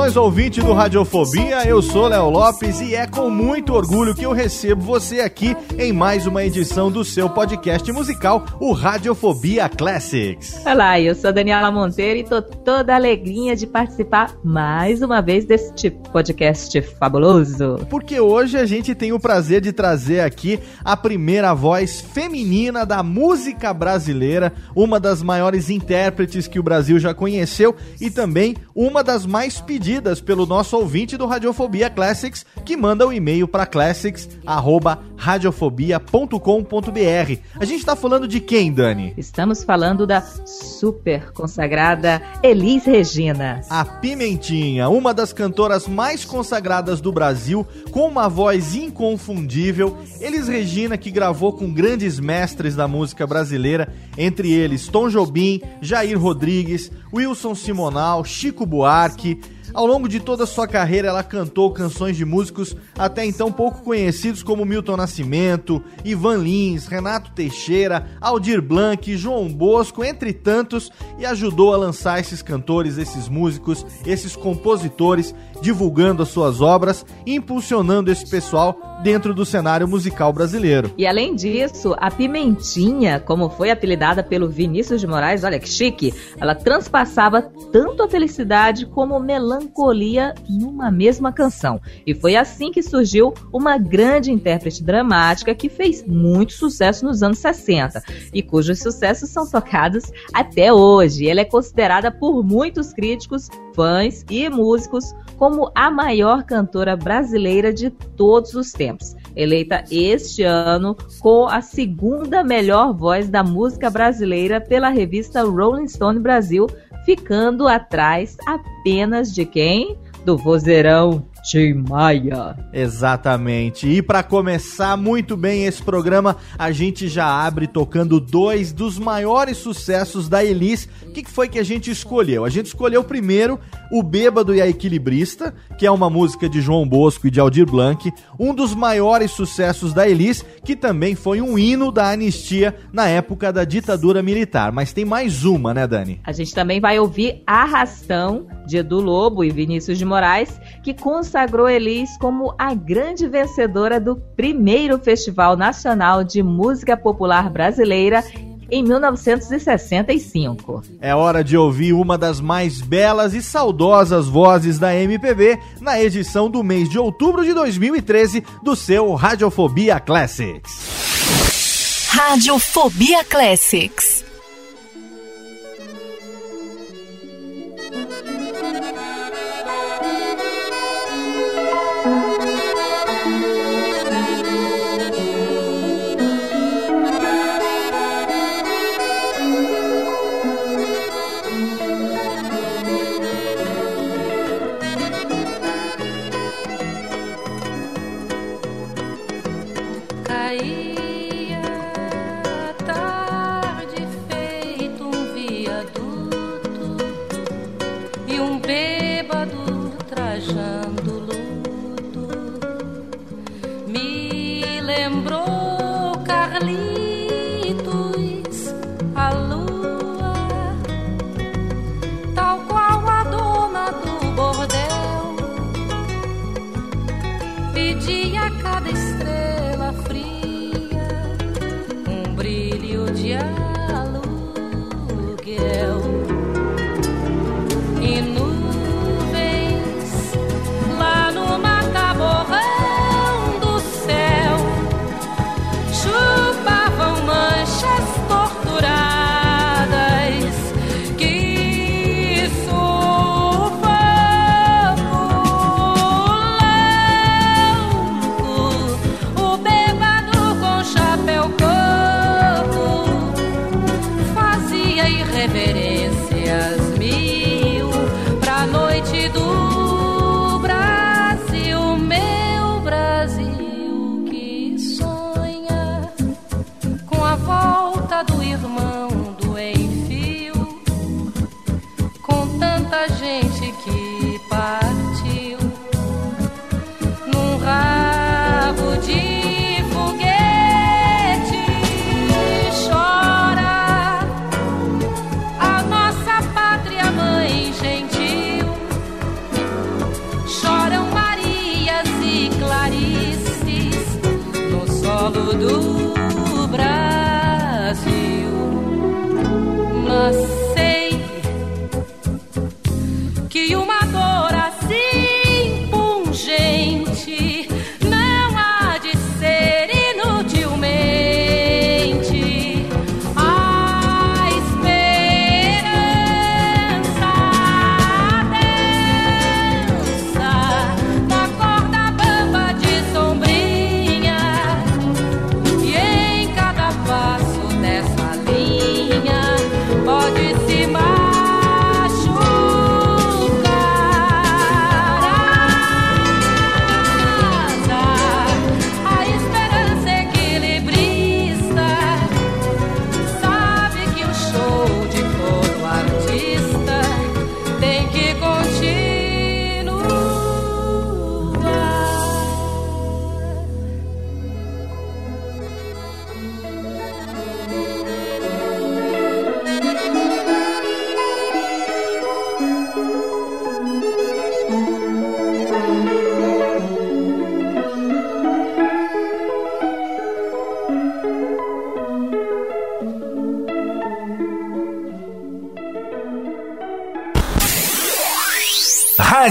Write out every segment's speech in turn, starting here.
Saudações ouvinte do Radiofobia, eu sou Léo Lopes e é com muito orgulho que eu recebo você aqui em mais uma edição do seu podcast musical, o Radiofobia Classics. Olá, eu sou a Daniela Monteiro e tô toda alegrinha de participar mais uma vez deste podcast fabuloso. Porque hoje a gente tem o prazer de trazer aqui a primeira voz feminina da música brasileira, uma das maiores intérpretes que o Brasil já conheceu e também uma das mais pedidas pelo nosso ouvinte do Radiofobia Classics, que manda o um e-mail para classics@radiofobia.com.br. A gente tá falando de quem, Dani? Estamos falando da super consagrada Elis Regina. A Pimentinha, uma das cantoras mais consagradas do Brasil, com uma voz inconfundível. Elis Regina, que gravou com grandes mestres da música brasileira, entre eles Tom Jobim, Jair Rodrigues, Wilson Simonal, Chico Buarque. Ao longo de toda sua carreira, ela cantou canções de músicos até então pouco conhecidos como Milton Nascimento, Ivan Lins, Renato Teixeira, Aldir Blanc, João Bosco, entre tantos, e ajudou a lançar esses cantores, esses músicos, esses compositores, divulgando as suas obras impulsionando esse pessoal dentro do cenário musical brasileiro. E além disso, a Pimentinha, como foi apelidada pelo Vinícius de Moraes, olha que chique, ela transpassava tanto a felicidade como melancolia numa mesma canção. E foi assim que surgiu uma grande intérprete dramática que fez muito sucesso nos anos 60 e cujos sucessos são tocados até hoje. Ela é considerada por muitos críticos, fãs e músicos como a maior cantora brasileira de todos os tempos. Eleita este ano com a segunda melhor voz da música brasileira pela revista Rolling Stone Brasil, ficando atrás apenas de quem? Do vozeirão Tim Maia. Exatamente. E para começar muito bem esse programa, a gente já abre tocando dois dos maiores sucessos da Elis. O que, que foi que a gente escolheu? A gente escolheu primeiro O Bêbado e a Equilibrista, que é uma música de João Bosco e de Aldir Blanc, um dos maiores sucessos da Elis, que também foi um hino da anistia na época da ditadura militar. Mas tem mais uma, né, Dani? A gente também vai ouvir Arrastão, de Edu Lobo e Vinícius de Moraes, que consagrou Elis como a grande vencedora do primeiro Festival Nacional de Música Popular Brasileira em 1965. É hora de ouvir uma das mais belas e saudosas vozes da MPB na edição do mês de outubro de 2013 do seu Radiofobia Classics. Radiofobia Classics.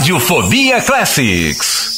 Radiofobia Classics.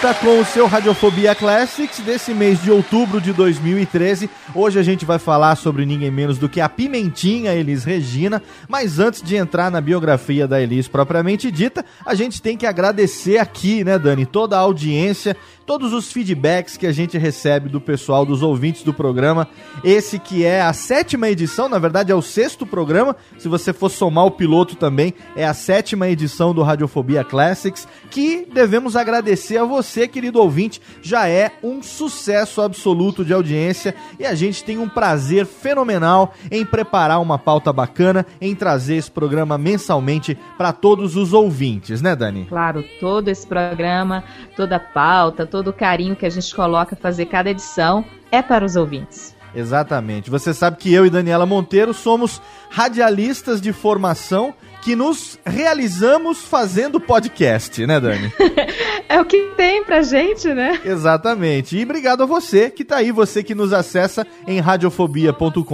Volta com o seu Radiofobia Classics desse mês de outubro de 2013. Hoje a gente vai falar sobre ninguém menos do que a Pimentinha Elis Regina. Mas antes de entrar na biografia da Elis propriamente dita, a gente tem que agradecer aqui, né, Dani, toda a audiência todos os feedbacks que a gente recebe do pessoal, dos ouvintes do programa. Esse que é a sétima edição, na verdade é o sexto programa. Se você for somar o piloto também, é a sétima edição do Radiofobia Classics, que devemos agradecer a você, querido ouvinte. Já é um sucesso absoluto de audiência e a gente tem um prazer fenomenal em preparar uma pauta bacana, em trazer esse programa mensalmente para todos os ouvintes, né, Dani? Claro, todo esse programa, toda a pauta, todo o carinho que a gente coloca a fazer cada edição é para os ouvintes. Exatamente. Você sabe que eu e Daniela Monteiro somos radialistas de formação que nos realizamos fazendo podcast, né, Dani? é o que tem pra gente, né? Exatamente. E obrigado a você que tá aí, você que nos acessa em radiofobia.com.br,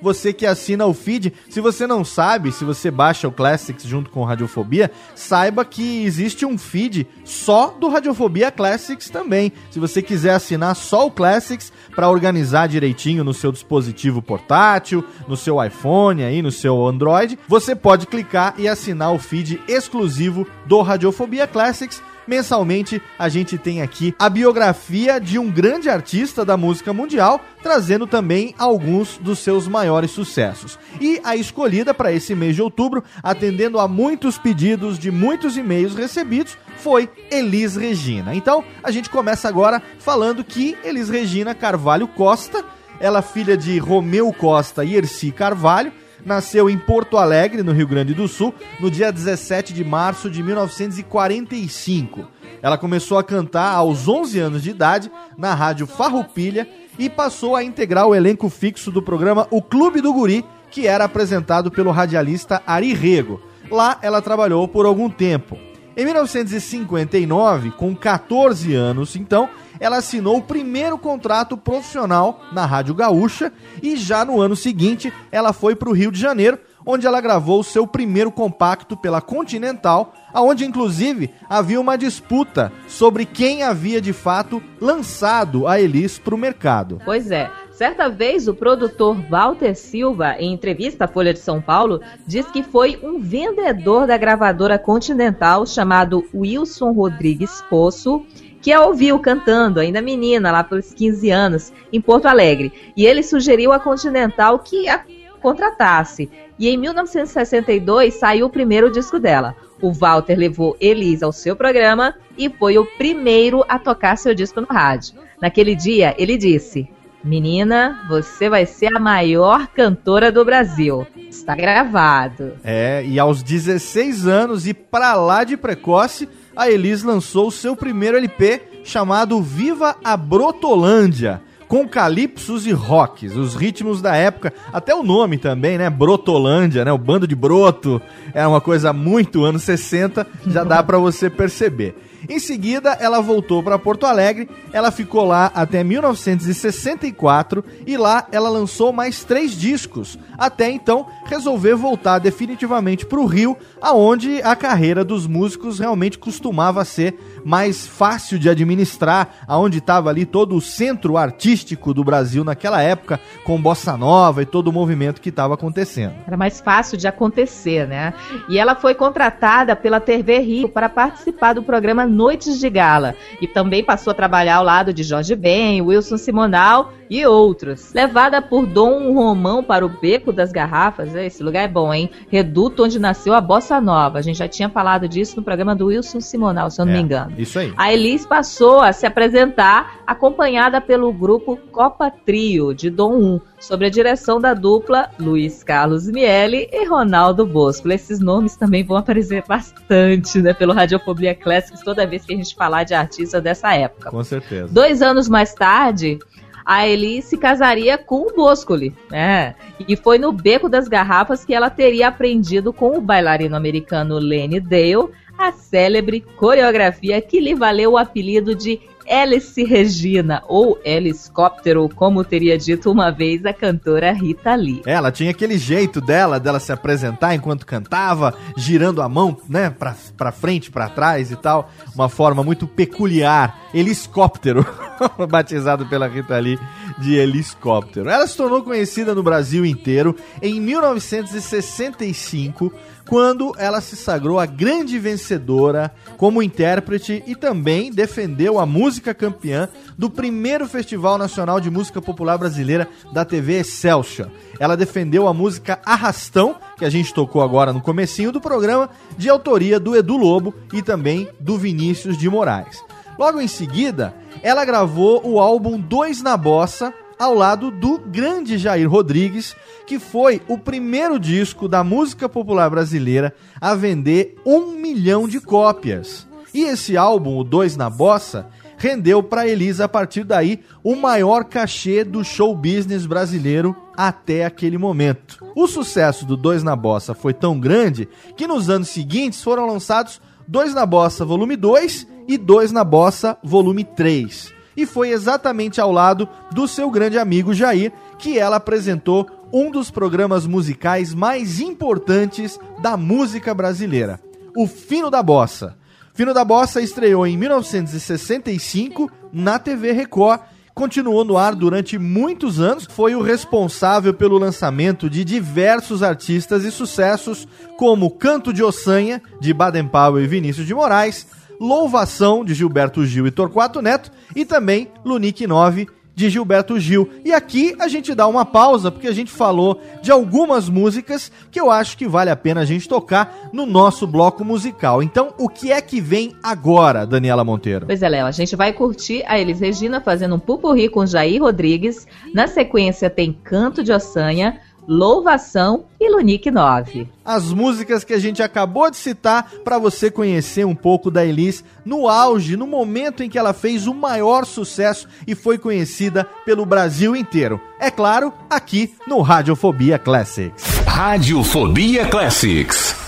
você que assina o feed. Se você não sabe, se você baixa o Classics junto com Radiofobia, saiba que existe um feed só do Radiofobia Classics também. Se você quiser assinar só o Classics para organizar direitinho no seu dispositivo portátil, no seu iPhone aí, no seu Android, você pode clicar e assinar o feed exclusivo do Radiofobia Classics. Mensalmente a gente tem aqui a biografia de um grande artista da música mundial, trazendo também alguns dos seus maiores sucessos. E a escolhida para esse mês de outubro, atendendo a muitos pedidos de muitos e-mails recebidos, foi Elis Regina. Então a gente começa agora falando que Elis Regina Carvalho Costa, ela filha de Romeu Costa e Erci Carvalho, nasceu em Porto Alegre, no Rio Grande do Sul, no dia 17 de março de 1945. Ela começou a cantar aos 11 anos de idade na rádio Farroupilha e passou a integrar o elenco fixo do programa O Clube do Guri, que era apresentado pelo radialista Ari Rego. Lá ela trabalhou por algum tempo. Em 1959, com 14 anos, então, ela assinou o primeiro contrato profissional na Rádio Gaúcha e já no ano seguinte ela foi para o Rio de Janeiro, onde ela gravou seu primeiro compacto pela Continental, aonde inclusive havia uma disputa sobre quem havia de fato lançado a Elis para o mercado. Pois é, Certa vez, o produtor Walter Silva, em entrevista à Folha de São Paulo, diz que foi um vendedor da gravadora Continental chamado Wilson Rodrigues Poço que a ouviu cantando, ainda menina, lá pelos 15 anos, em Porto Alegre. E ele sugeriu à Continental que a contratasse. E em 1962 saiu o primeiro disco dela. O Walter levou Elisa ao seu programa e foi o primeiro a tocar seu disco no rádio. Naquele dia, ele disse: Menina, você vai ser a maior cantora do Brasil. Está gravado. É, e aos 16 anos e pra lá de precoce, a Elis lançou seu primeiro LP chamado Viva a Brotolândia com calypsos e rocks, os ritmos da época, até o nome também, né? Brotolândia, né? O bando de broto, é uma coisa muito anos 60, já dá para você perceber. Em seguida, ela voltou para Porto Alegre, ela ficou lá até 1964 e lá ela lançou mais três discos, até então resolver voltar definitivamente para o Rio, aonde a carreira dos músicos realmente costumava ser mais fácil de administrar, aonde estava ali todo o centro artístico do Brasil naquela época, com bossa nova e todo o movimento que estava acontecendo. Era mais fácil de acontecer, né? E ela foi contratada pela TV Rio para participar do programa Noites de Gala e também passou a trabalhar ao lado de Jorge Ben, Wilson Simonal e outros. Levada por Dom Romão para o Beco das Garrafas, esse lugar é bom, hein? Reduto onde nasceu a bossa nova. A gente já tinha falado disso no programa do Wilson Simonal, se eu não É, me engano. Isso aí. A Elis passou a se apresentar acompanhada pelo grupo Copa Trio de Dom 1, sob a direção da dupla Luiz Carlos Miele e Ronaldo Bosco. Esses nomes também vão aparecer bastante né, pelo Radiofobia Classics toda vez que a gente falar de artista dessa época. Com certeza. Dois anos mais tarde, a Elis se casaria com o Boscoli, né? E foi no Beco das Garrafas que ela teria aprendido com o bailarino americano Lenny Dale a célebre coreografia que lhe valeu o apelido de Hélice Regina, ou helicóptero, como teria dito uma vez a cantora Rita Lee. É, Ela tinha aquele jeito dela, dela se apresentar enquanto cantava, girando a mão, né, pra, pra frente, pra trás e tal. Uma forma muito peculiar. Helicóptero, batizado pela Rita Lee de helicóptero. Ela se tornou conhecida no Brasil inteiro em 1965, quando ela se sagrou a grande vencedora como intérprete e também defendeu a música campeã do primeiro Festival Nacional de Música Popular Brasileira da TV Excelsior. Ela defendeu a música Arrastão, que a gente tocou agora no comecinho do programa, de autoria do Edu Lobo e também do Vinícius de Moraes. Logo em seguida, ela gravou o álbum Dois na Bossa, ao lado do grande Jair Rodrigues, que foi o primeiro disco da música popular brasileira a vender um milhão de cópias. E esse álbum, o Dois na Bossa, rendeu para Elisa a partir daí o maior cachê do show business brasileiro até aquele momento. O sucesso do Dois na Bossa foi tão grande que nos anos seguintes foram lançados Dois na Bossa Volume 2 e Dois na Bossa Volume 3 e foi exatamente ao lado do seu grande amigo Jair que ela apresentou um dos programas musicais mais importantes da música brasileira, o Fino da Bossa. Fino da Bossa estreou em 1965 na TV Record, continuou no ar durante muitos anos, foi o responsável pelo lançamento de diversos artistas e sucessos, como Canto de Ossanha, de Baden Powell e Vinícius de Moraes, Louvação, de Gilberto Gil e Torquato Neto, e também Lunique 9, de Gilberto Gil. E aqui a gente dá uma pausa, porque a gente falou de algumas músicas que eu acho que vale a pena a gente tocar no nosso bloco musical. Então, o que é que vem agora, Daniela Monteiro? Pois é, Léo, a gente vai curtir a Elis Regina fazendo um pupurri com Jair Rodrigues. Na sequência tem Canto de Ossanha, Louvação e Lunique 9. As músicas que a gente acabou de citar para você conhecer um pouco da Elis no auge, no momento em que ela fez o maior sucesso e foi conhecida pelo Brasil inteiro. É claro, aqui no Radiofobia Classics. Radiofobia Classics.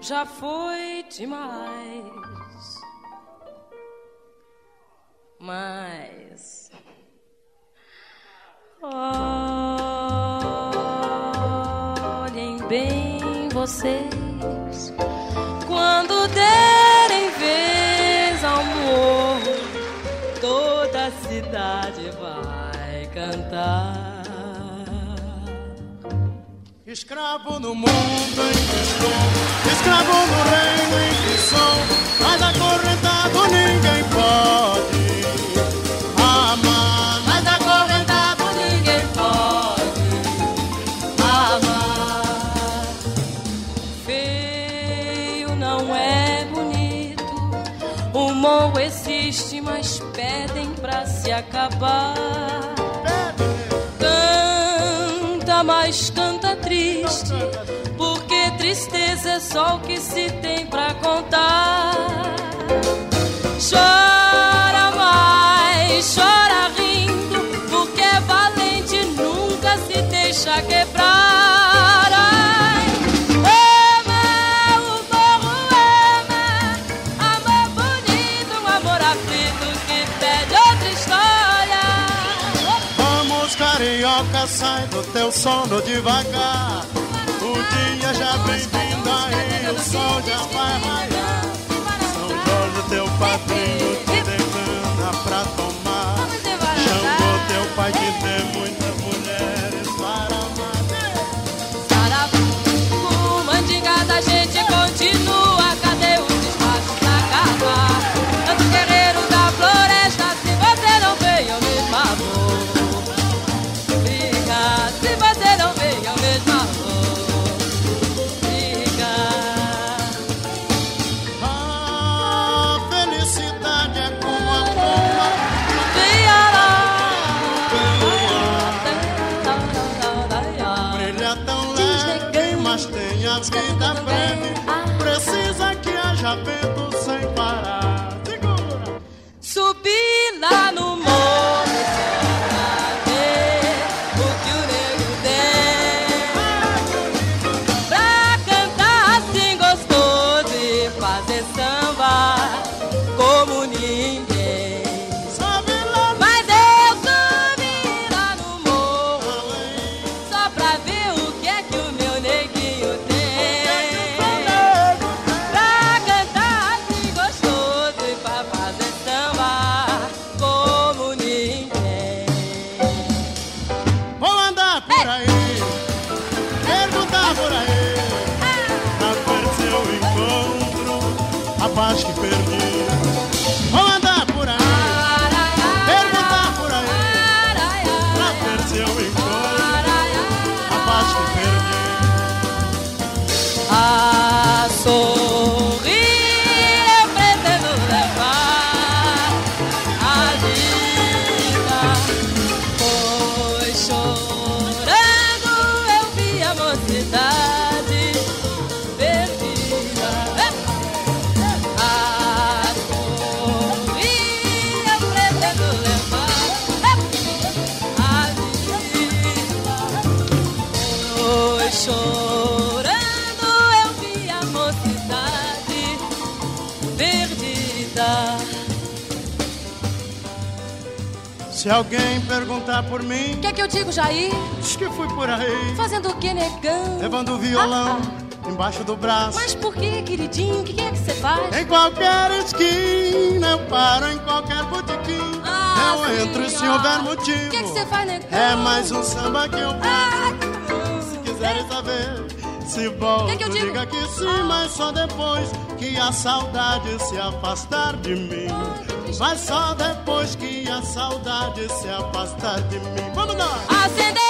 Já foi demais. Mas. Olhem bem vocês quando derem vez ao morro, toda a cidade vai cantar. Escravo no mundo em que estou, escravo no reino em que sou, mas acorrentado ninguém pode amar. Mas acorrentado ninguém pode amar. Feio não é bonito, o morro existe, mas pedem pra se acabar. Canta, mas canta triste, porque tristeza é só o que se tem pra contar. Chora sai do teu sono devagar. O dia já vem vindo aí, o sol já vai raiar. São Jorge, teu padrinho, te demanda pra tomar. Chamou teu pai que tem muitas Se alguém perguntar por mim, o que é que eu digo, Jair? Diz que fui por aí. Fazendo o que, negão? Levando o violão. Embaixo do braço. Mas por que, queridinho? O que é que você faz? Em qualquer esquina, eu paro em qualquer botequim. Ah, eu sim, entro se ah. houver motivo. O que é que você faz, negão? É mais um samba que eu faço. Ah, se quiseres é. saber, se é volto, que eu diga que sim, ah. mas só depois que a saudade se afastar de mim. Mas só depois que a saudade se afastar de mim. Vamos lá! Acender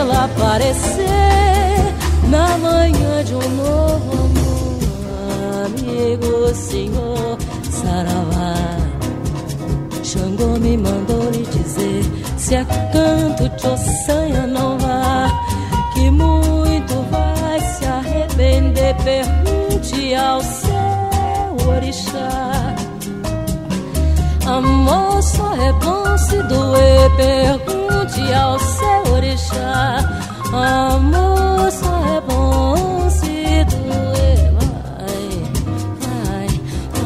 estrela aparecer na manhã de um novo amor, amigo senhor Saravá. Xangô me mandou lhe dizer se é canto de ossanha não vá, que muito vai se arrepender. Pergunte ao seu orixá. Amor só é bom se doer, pergunte ao seu orixá. Amor só é bom se doer. Vai, vai,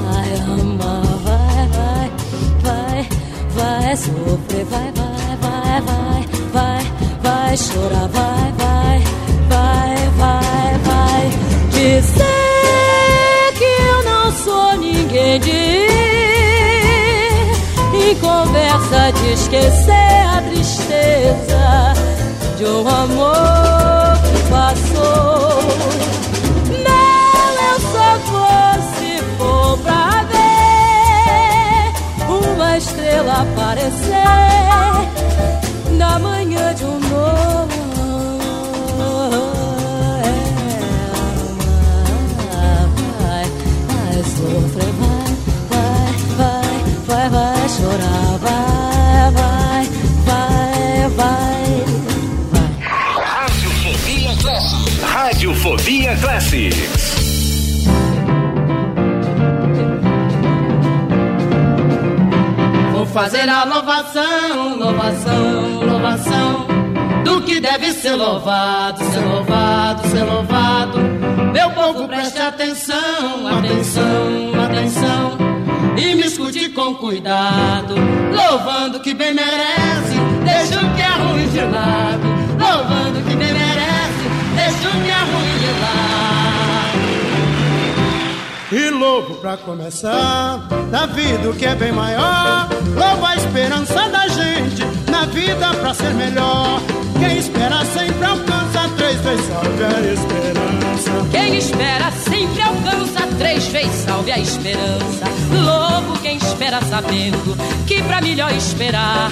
vai amar, vai, vai, vai, vai sofrer, vai, vai, vai, vai, vai, vai chorar, vai, vai, vai, vai, vai dizer que eu não sou ninguém de conversa de esquecer a tristeza de um amor que passou. Não, eu só vou se for pra ver uma estrela aparecer Classics. Vou fazer a louvação, louvação, louvação do que deve ser louvado, ser louvado, ser louvado. Meu povo preste atenção, atenção, atenção e me escute com cuidado, louvando que bem merece, deixa o que é ruim de lado, louvando que bem merece, deixa o que é ruim. E louvo pra começar, na vida o que é bem maior. Louvo a esperança da gente, na vida pra ser melhor. Quem espera sempre alcança, três vezes salve a esperança. Quem espera sempre alcança, três vezes salve a esperança. Louvo quem espera sabendo que pra melhor esperar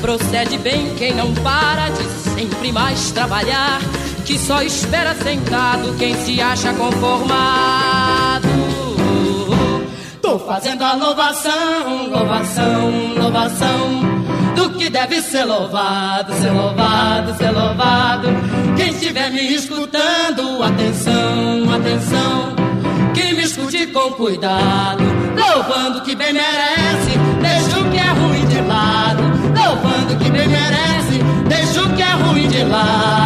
procede bem quem não para de sempre mais trabalhar. Que só espera sentado quem se acha conformado. Tô fazendo a louvação, louvação, louvação do que deve ser louvado, ser louvado, ser louvado. Quem estiver me escutando, atenção, atenção, que me escute com cuidado, louvando que bem merece, deixa o que é ruim de lado, louvando que bem merece, deixa o que é ruim de lado.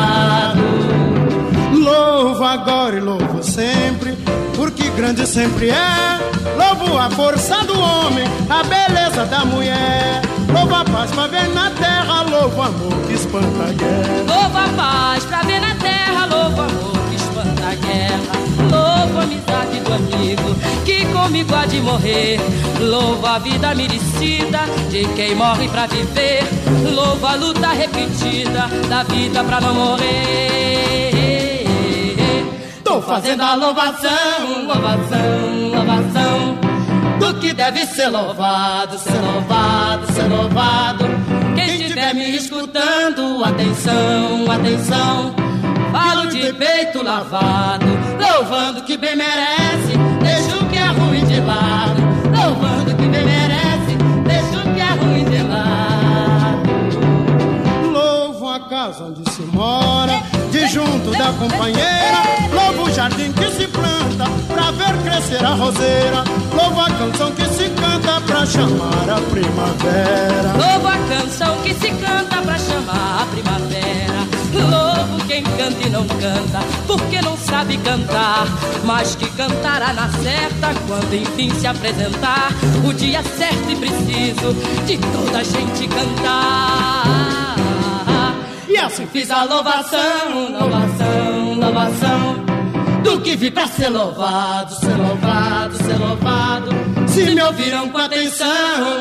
Sempre, porque grande sempre é. Louvo a força do homem, a beleza da mulher. Louvo a paz pra ver na terra, louvo amor que espanta a guerra. Louvo a paz pra ver na terra, louvo amor que espanta a guerra. Louvo a amizade do amigo que comigo há de morrer. Louvo a vida merecida de quem morre pra viver. Louvo a luta repetida da vida pra não morrer. Tô fazendo a louvação, louvação, louvação do que deve ser louvado, ser louvado, ser louvado. Quem estiver me escutando, atenção, atenção. Falo de peito lavado, louvando que bem merece, deixa o que é ruim de lado, louvando que bem merece, deixa o que é ruim de lado. Louvo a casa onde se junto da companheira. Louvo o jardim que se planta, pra ver crescer a roseira. Louvo a canção que se canta, pra chamar a primavera. Louvo a canção que se canta pra chamar a primavera. Louvo quem canta e não canta, porque não sabe cantar. Mas que cantará na certa quando enfim se apresentar. O dia certo e preciso de toda a gente cantar. E assim fiz a louvação, louvação, louvação do que vi pra ser louvado, ser louvado, ser louvado. Se me ouviram com atenção,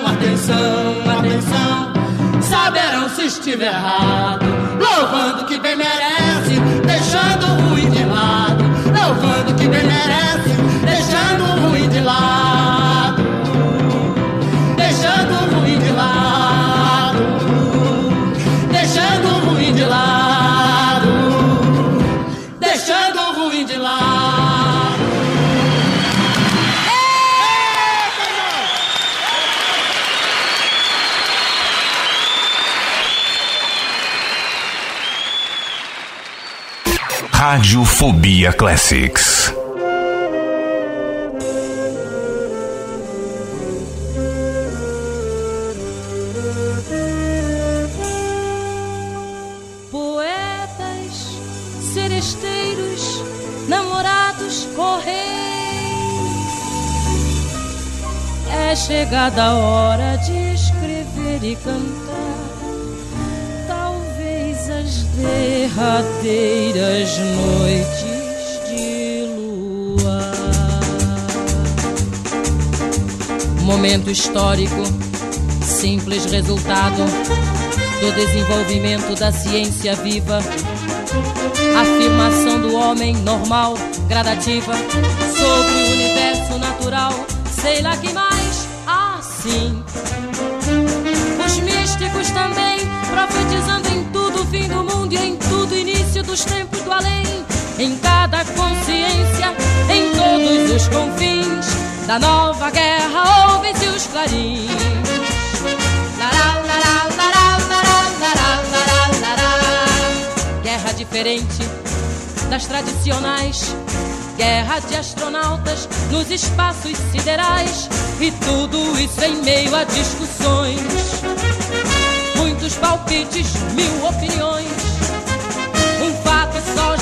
atenção, atenção, saberão se estiver errado. Louvando que bem merece, deixando o ruim de lado. Louvando que bem merece, deixando o ruim de lado. Radiofobia Classics. Poetas, seresteiros, namorados, correi. É chegada a hora de escrever e cantar. Derradeiras noites de lua. Momento histórico, simples resultado do desenvolvimento da ciência viva. Afirmação do homem normal, gradativa, sobre o universo natural. Sei lá que mais, assim. Os místicos também, profetizando dos tempos do além. Em cada consciência, em todos os confins da nova guerra, ouvem-se os clarins. Guerra diferente das tradicionais. Guerra de astronautas nos espaços siderais. E tudo isso em meio a discussões. Muitos palpites, mil opiniões.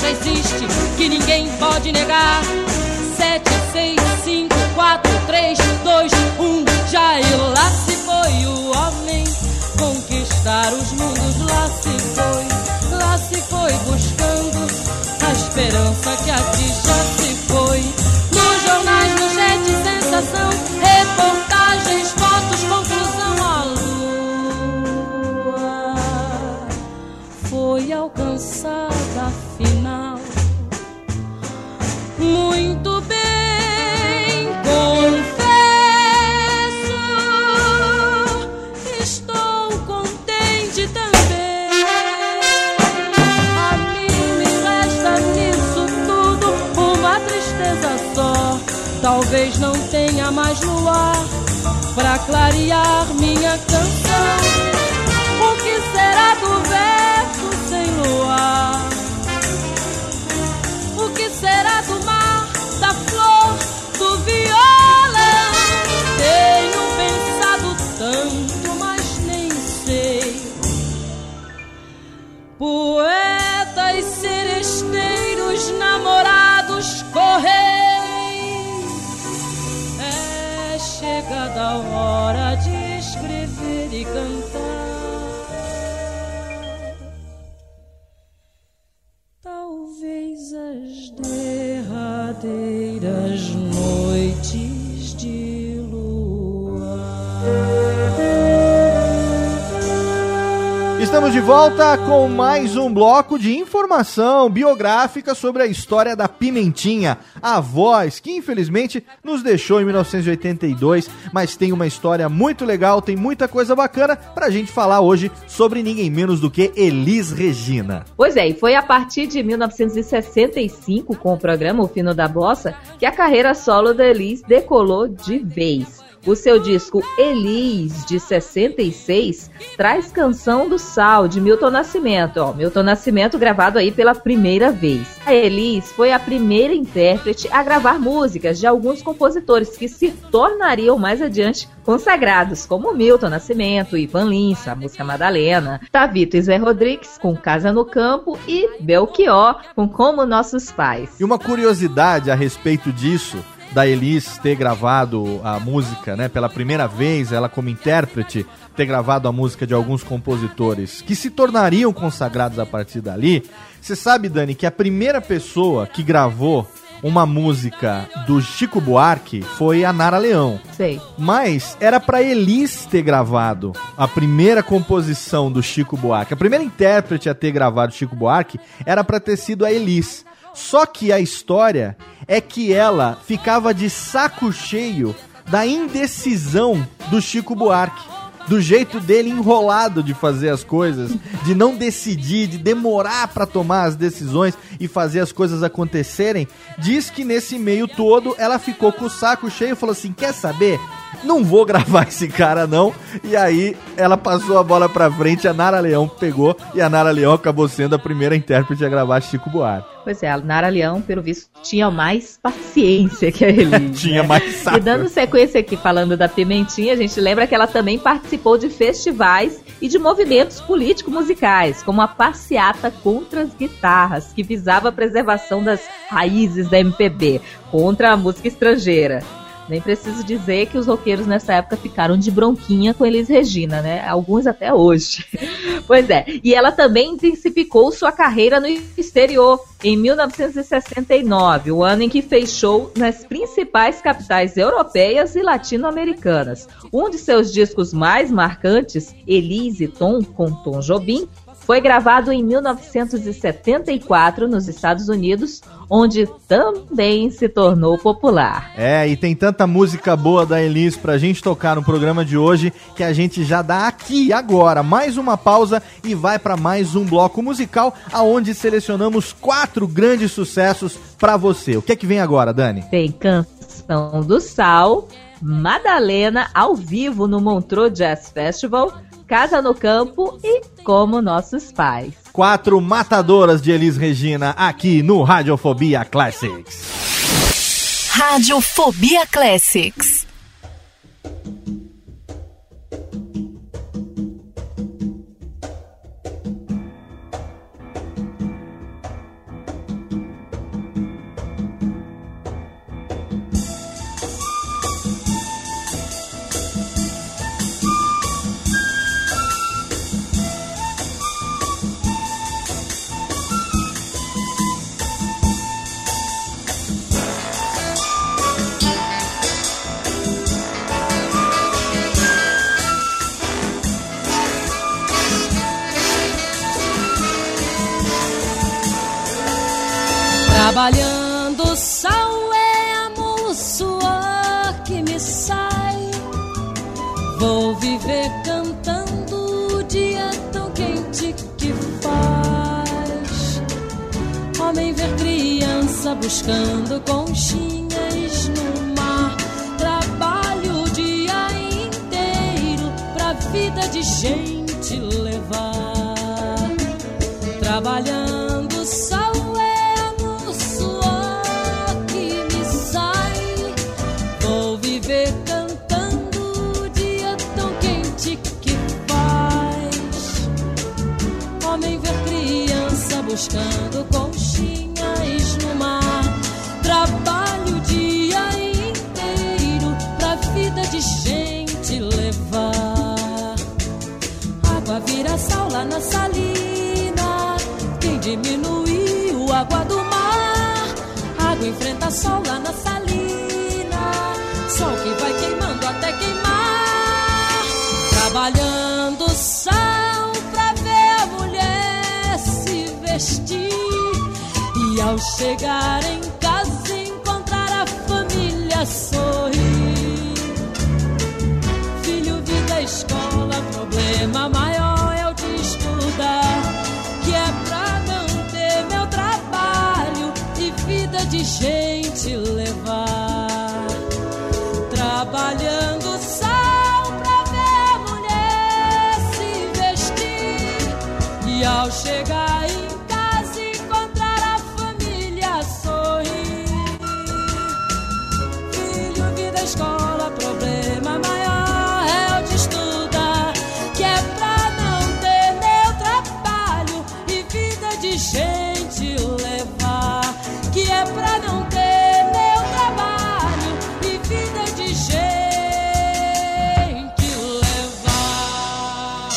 Já existe que ninguém pode negar. 7, 6, 5, 4, 3, 2, 1. Já e lá se foi o homem conquistar os mundos. Lá se foi, lá se foi buscando a esperança que aqui já se foi. Nos jornais, manchete, sensação, reportagens, fotos, conclusão. A lua foi alcançada afinal. Muito bem, confesso, estou contente também. A mim me resta nisso tudo uma tristeza só. Talvez não tenha mais luar pra clarear minha canção. Poetas, seresteiros, namorados, correis. É chegada a hora de escrever e cantar. Estamos de volta com mais um bloco de informação biográfica sobre a história da Pimentinha, a voz que infelizmente nos deixou em 1982, mas tem uma história muito legal, tem muita coisa bacana pra gente falar hoje sobre ninguém menos do que Elis Regina. Pois é, e foi a partir de 1965, com o programa O Fino da Bossa, que a carreira solo da Elis decolou de vez. O seu disco Elis, de 66, traz Canção do Sal, de Milton Nascimento. Ó, Milton Nascimento gravado aí pela primeira vez. A Elis foi a primeira intérprete a gravar músicas de alguns compositores que se tornariam mais adiante consagrados, como Milton Nascimento, Ivan Lins, a música Madalena, Tavito e Zé Rodrigues, com Casa no Campo, e Belchior, com Como Nossos Pais. E uma curiosidade a respeito disso, da Elis ter gravado a música, né, pela primeira vez, ela como intérprete, ter gravado a música de alguns compositores que se tornariam consagrados a partir dali. Você sabe, Dani, que a primeira pessoa que gravou uma música do Chico Buarque foi a Nara Leão. Sei. Mas era pra Elis ter gravado a primeira composição do Chico Buarque. A primeira intérprete a ter gravado Chico Buarque era pra ter sido a Elis. Só que a história é que ela ficava de saco cheio da indecisão do Chico Buarque. Do jeito dele enrolado de fazer as coisas, de não decidir, de demorar pra tomar as decisões e fazer as coisas acontecerem. Diz que nesse meio todo ela ficou com o saco cheio e falou assim: Quer saber? Não vou gravar esse cara não. E aí ela passou a bola pra frente, a Nara Leão pegou e a Nara Leão acabou sendo a primeira intérprete a gravar Chico Buarque. Pois é, a Nara Leão, pelo visto, tinha mais paciência que a Elis. Tinha né? mais saco. E dando sequência aqui, falando da Pimentinha, a gente lembra que ela também participou de festivais e de movimentos político-musicais, como a Passeata contra as Guitarras, que visava a preservação das raízes da MPB, contra a música estrangeira. Nem preciso dizer que os roqueiros nessa época ficaram de bronquinha com Elis Regina, né? Alguns até hoje. pois é. E ela também intensificou sua carreira no exterior, em 1969, o ano em que fez show nas principais capitais europeias e latino-americanas. Um de seus discos mais marcantes, Elise Tom, com Tom Jobim, foi gravado em 1974 nos Estados Unidos, onde também se tornou popular. É, e tem tanta música boa da Elis pra gente tocar no programa de hoje que a gente já dá aqui agora mais uma pausa e vai pra mais um bloco musical aonde selecionamos quatro grandes sucessos pra você. O que é que vem agora, Dani? Tem Canção do Sal, Madalena ao vivo no Montreux Jazz Festival, Casa no Campo e Como Nossos Pais. Quatro matadoras de Elis Regina aqui no Radiofobia Classics. Radiofobia Classics. Vida de gente levar. Que é pra não ter meu trabalho e vida de gente levar.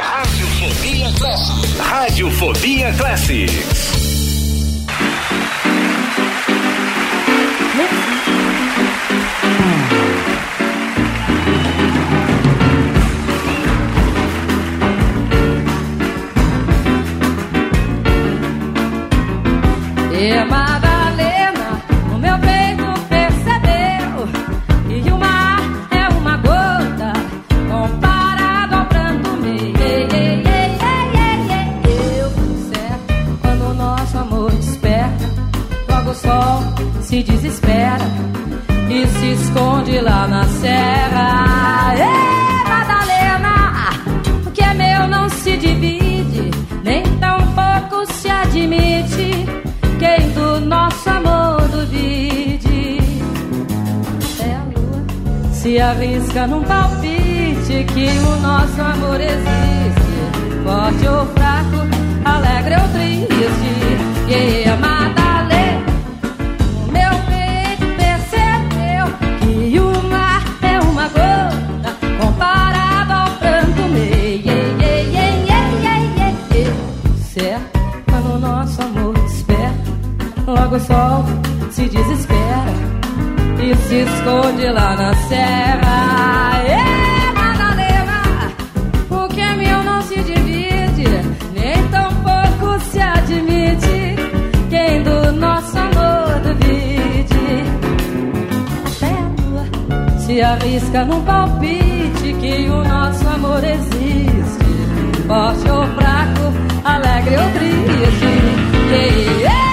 Radiofobia Classics. Radiofobia Classics. Num palpite que o nosso amor existe. Forte ou fraco, alegre ou triste. Que amada lei, o meu peito percebeu que o mar é uma gota comparado ao pranto ei. Certo, mas no nosso amor desperta. Logo o esconde lá na serra. Ê, Madalena, o que meu não se divide, nem tão pouco se admite. Quem do nosso amor duvide, se arrisca num palpite que o nosso amor existe. Forte ou fraco, alegre ou triste. Yeah,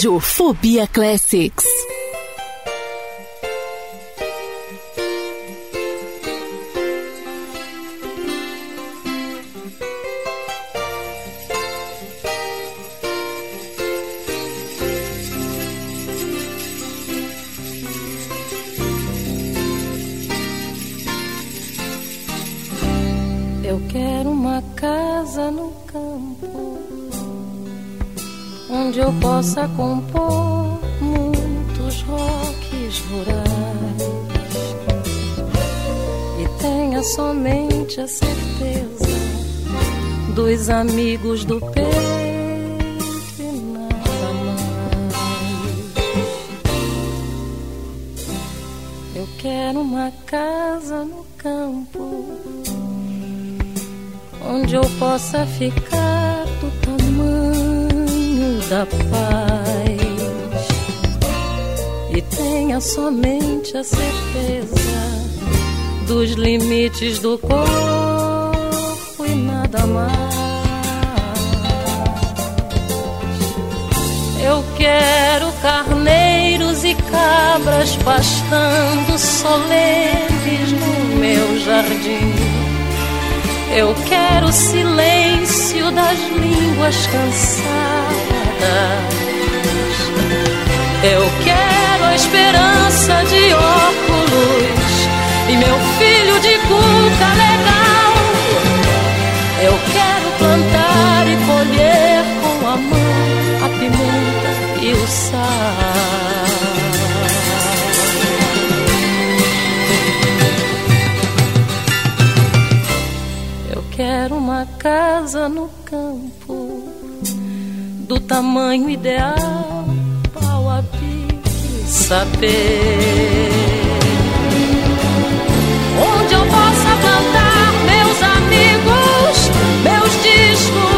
Rádio Fobia Classics. Eu quero uma casa no campo onde eu possa compor amigos do peito e nada mais. Eu quero uma casa no campo onde eu possa ficar do tamanho da paz e tenha somente a certeza dos limites do corpo e nada mais. Quero carneiros e cabras pastando solenes no meu jardim. Eu quero o silêncio das línguas cansadas. Eu quero a esperança de óculos e meu filho de cuca legal. Eu quero plantar e colher com a mão a pimenta e o sal. Eu quero uma casa no campo do tamanho ideal, pau a pique, saber. Onde eu possa plantar meus amigos, meus discos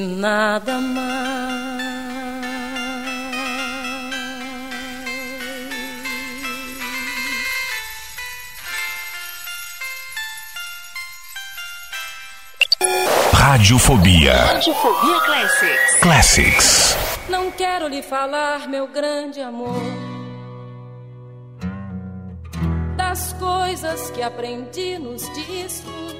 e nada mais. Radiofobia. Radiofobia Classics. Classics. Não quero lhe falar, meu grande amor, das coisas que aprendi nos discos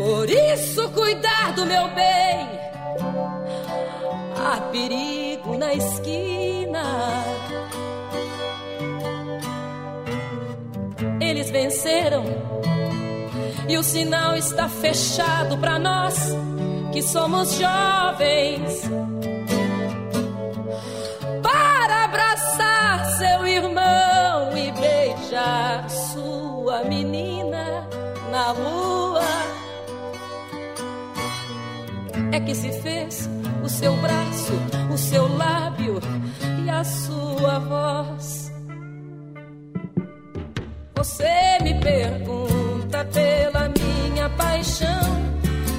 Por isso, cuidar do meu bem. Há perigo na esquina. Eles venceram e o sinal está fechado para nós que somos jovens. Para abraçar seu irmão e beijar sua menina na rua. É que se fez o seu braço, o seu lábio e a sua voz. Você me pergunta pela minha paixão.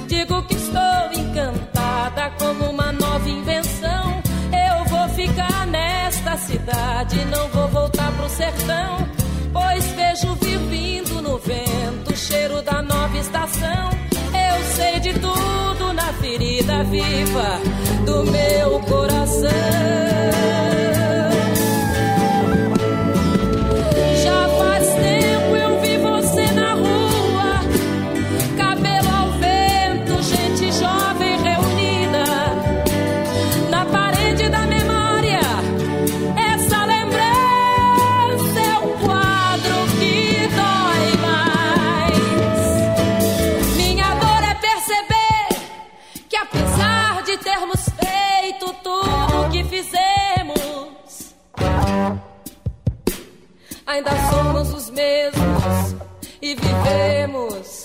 Digo que estou encantada como uma nova invenção. Eu vou ficar nesta cidade, não vou voltar pro sertão. Pois vejo vir ferida viva do meu coração. E vivemos.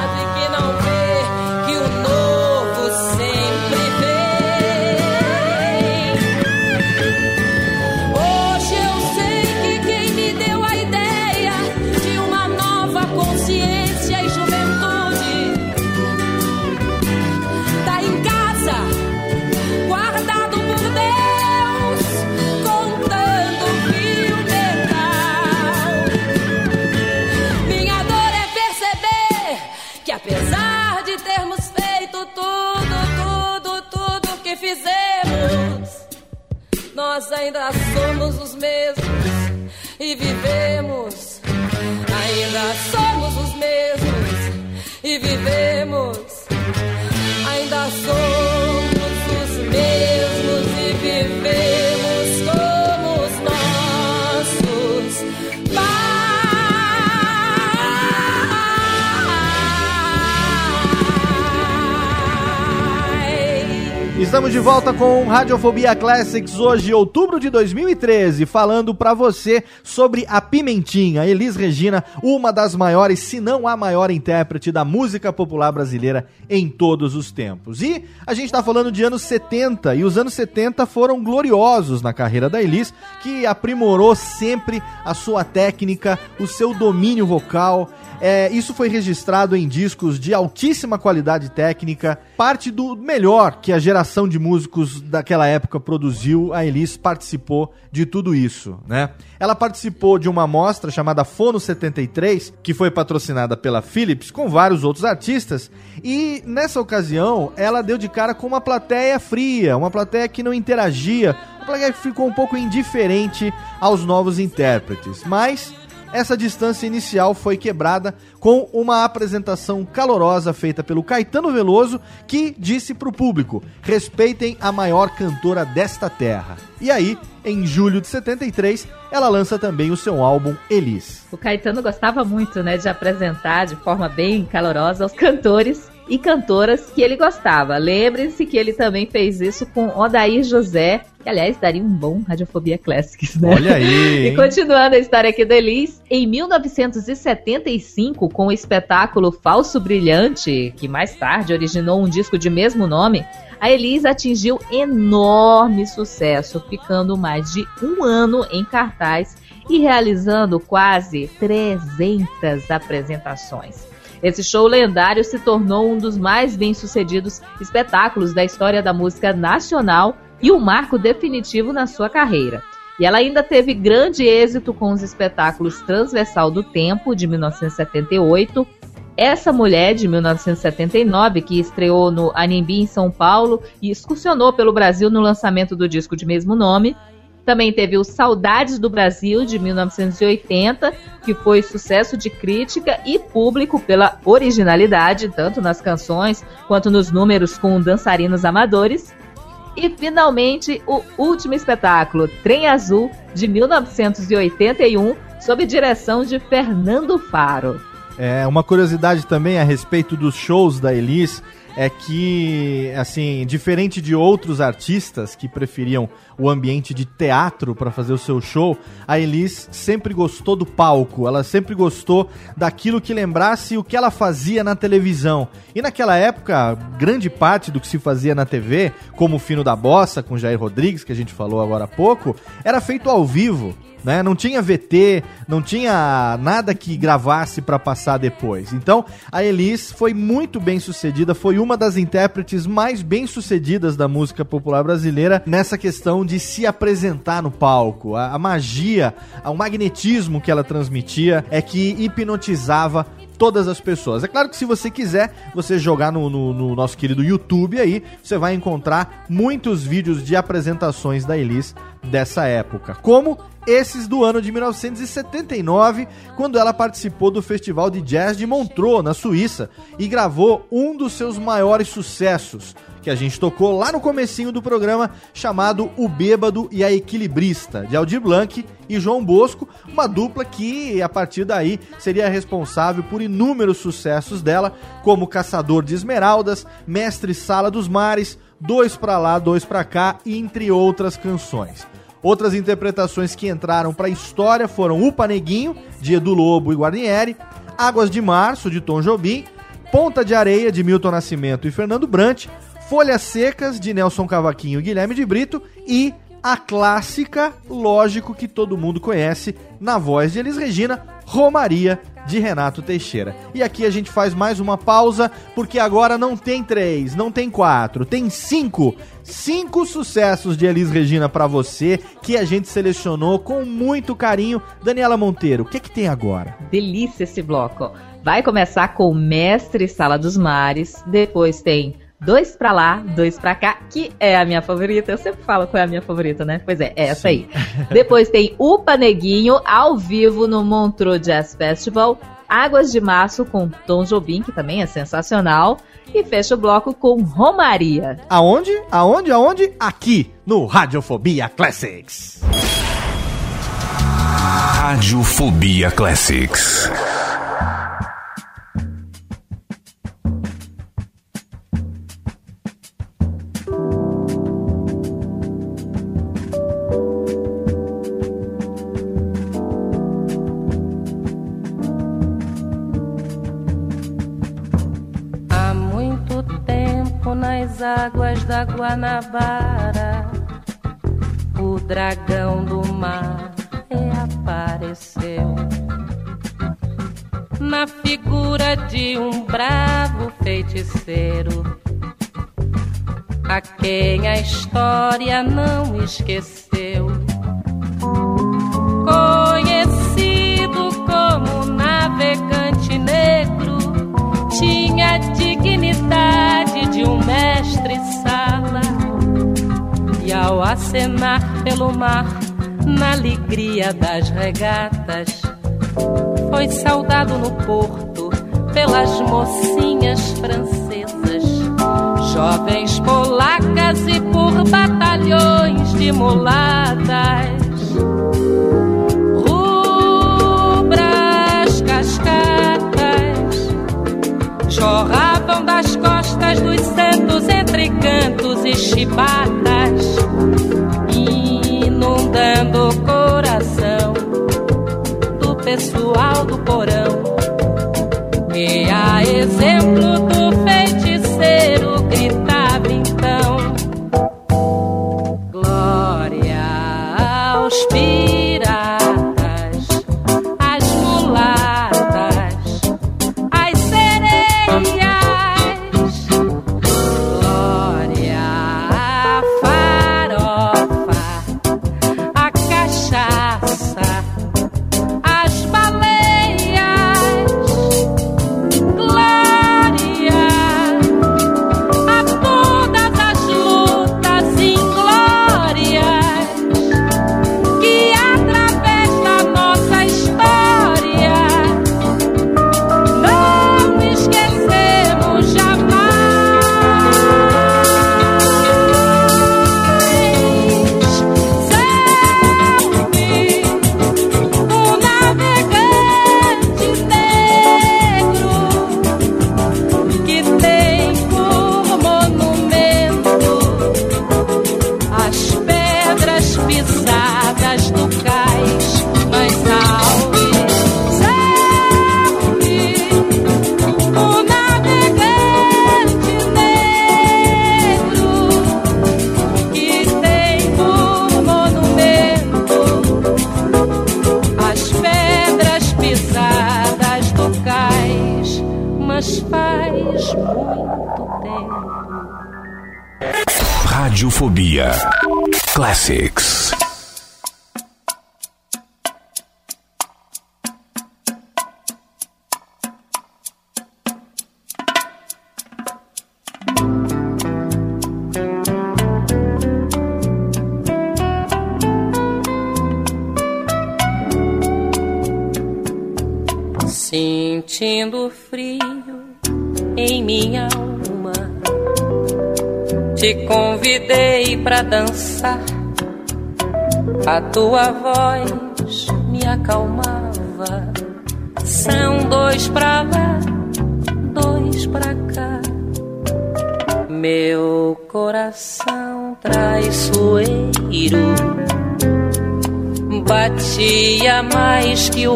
Estamos de volta com Radiofobia Classics hoje, outubro de 2013, falando pra você sobre a Pimentinha, Elis Regina, uma das maiores, se não a maior intérprete da música popular brasileira em todos os tempos. E a gente tá falando de anos 70, e os anos 70 foram gloriosos na carreira da Elis, que aprimorou sempre a sua técnica, o seu domínio vocal, É, isso foi registrado em discos de altíssima qualidade técnica, parte do melhor que a geração de músicos daquela época produziu. A Elis participou de tudo isso, né? Ela participou de uma mostra chamada Fono 73, que foi patrocinada pela Philips, com vários outros artistas, e nessa ocasião ela deu de cara com uma plateia fria, uma plateia que não interagia, uma plateia que ficou um pouco indiferente aos novos intérpretes. Mas essa distância inicial foi quebrada com uma apresentação calorosa feita pelo Caetano Veloso, que disse para o público: respeitem a maior cantora desta terra. E aí, em julho de 73, ela lança também o seu álbum Elis. O Caetano gostava muito, né, de apresentar de forma bem calorosa os cantores e cantoras que ele gostava. Lembre-se que ele também fez isso com Odair José, que aliás daria um bom Radiofobia Classics, né? Olha aí! e continuando a história aqui da Elis, em 1975, com o espetáculo Falso Brilhante, que mais tarde originou um disco de mesmo nome, a Elis atingiu enorme sucesso, ficando mais de um ano em cartaz e realizando quase 300 apresentações. Esse show lendário se tornou um dos mais bem-sucedidos espetáculos da história da música nacional e um marco definitivo na sua carreira. E ela ainda teve grande êxito com os espetáculos Transversal do Tempo, de 1978, Essa Mulher, de 1979, que estreou no Anhembi, em São Paulo, e excursionou pelo Brasil no lançamento do disco de mesmo nome, também teve o Saudades do Brasil, de 1980, que foi sucesso de crítica e público pela originalidade, tanto nas canções quanto nos números com dançarinos amadores. E finalmente o último espetáculo, Trem Azul, de 1981, sob direção de Fernando Faro. É, uma curiosidade também a respeito dos shows da Elis é que, assim, diferente de outros artistas que preferiam o ambiente de teatro para fazer o seu show, a Elis sempre gostou do palco, ela sempre gostou daquilo que lembrasse o que ela fazia na televisão. E naquela época, grande parte do que se fazia na TV, como o Fino da Bossa com Jair Rodrigues, que a gente falou agora há pouco, era feito ao vivo né? Não tinha VT, não tinha nada que gravasse para passar depois. Então, a Elis foi muito bem sucedida, foi uma das intérpretes mais bem sucedidas da música popular brasileira nessa questão de se apresentar no palco. A, a magia, o magnetismo que ela transmitia é que hipnotizava todas as pessoas. É claro que se você quiser, você jogar no, no, no, nosso querido YouTube aí, você vai encontrar muitos vídeos de apresentações da Elis dessa época. Como esses do ano de 1979, quando ela participou do Festival de Jazz de Montreux, na Suíça, e gravou um dos seus maiores sucessos, que a gente tocou lá no comecinho do programa, chamado O Bêbado e a Equilibrista, de Aldir Blanc e João Bosco, uma dupla que, a partir daí, seria responsável por inúmeros sucessos dela, como Caçador de Esmeraldas, Mestre Sala dos Mares, Dois Pra Lá, Dois Pra Cá, entre outras canções. Outras interpretações que entraram para a história foram O Paneguinho, de Edu Lobo e Guarnieri, Águas de Março, de Tom Jobim, Ponta de Areia, de Milton Nascimento e Fernando Brant, Folhas Secas, de Nelson Cavaquinho e Guilherme de Brito, e a clássica, lógico que todo mundo conhece, na voz de Elis Regina, Romaria, de Renato Teixeira. E aqui a gente faz mais uma pausa, porque agora não tem três, não tem quatro, tem cinco. Cinco sucessos de Elis Regina para você, que a gente selecionou com muito carinho. Daniela Monteiro, o que, que tem agora? Delícia esse bloco. Vai começar com Mestre Sala dos Mares, depois tem Dois pra lá, dois pra cá, que é a minha favorita. Eu sempre falo qual é a minha favorita, né? Pois é, é essa aí. Depois tem o Paneguinho ao vivo no Montreux Jazz Festival. Águas de Março com Tom Jobim, que também é sensacional. E fecha o bloco com Romaria. Aonde? Aonde? Aonde? Aqui, no Radiofobia Classics. Radiofobia Classics. Águas da Guanabara, o dragão do mar reapareceu. na figura de um bravo feiticeiro, a quem a história não esqueceu. Conhecido a dignidade de um mestre-sala. E ao acenar pelo mar, na alegria das regatas, foi saudado no porto pelas mocinhas francesas, jovens polacas e por batalhões de mulatas. Jorravam das costas dos santos entre cantos e chibatas, inundando o coração do pessoal do porão. E a exemplo do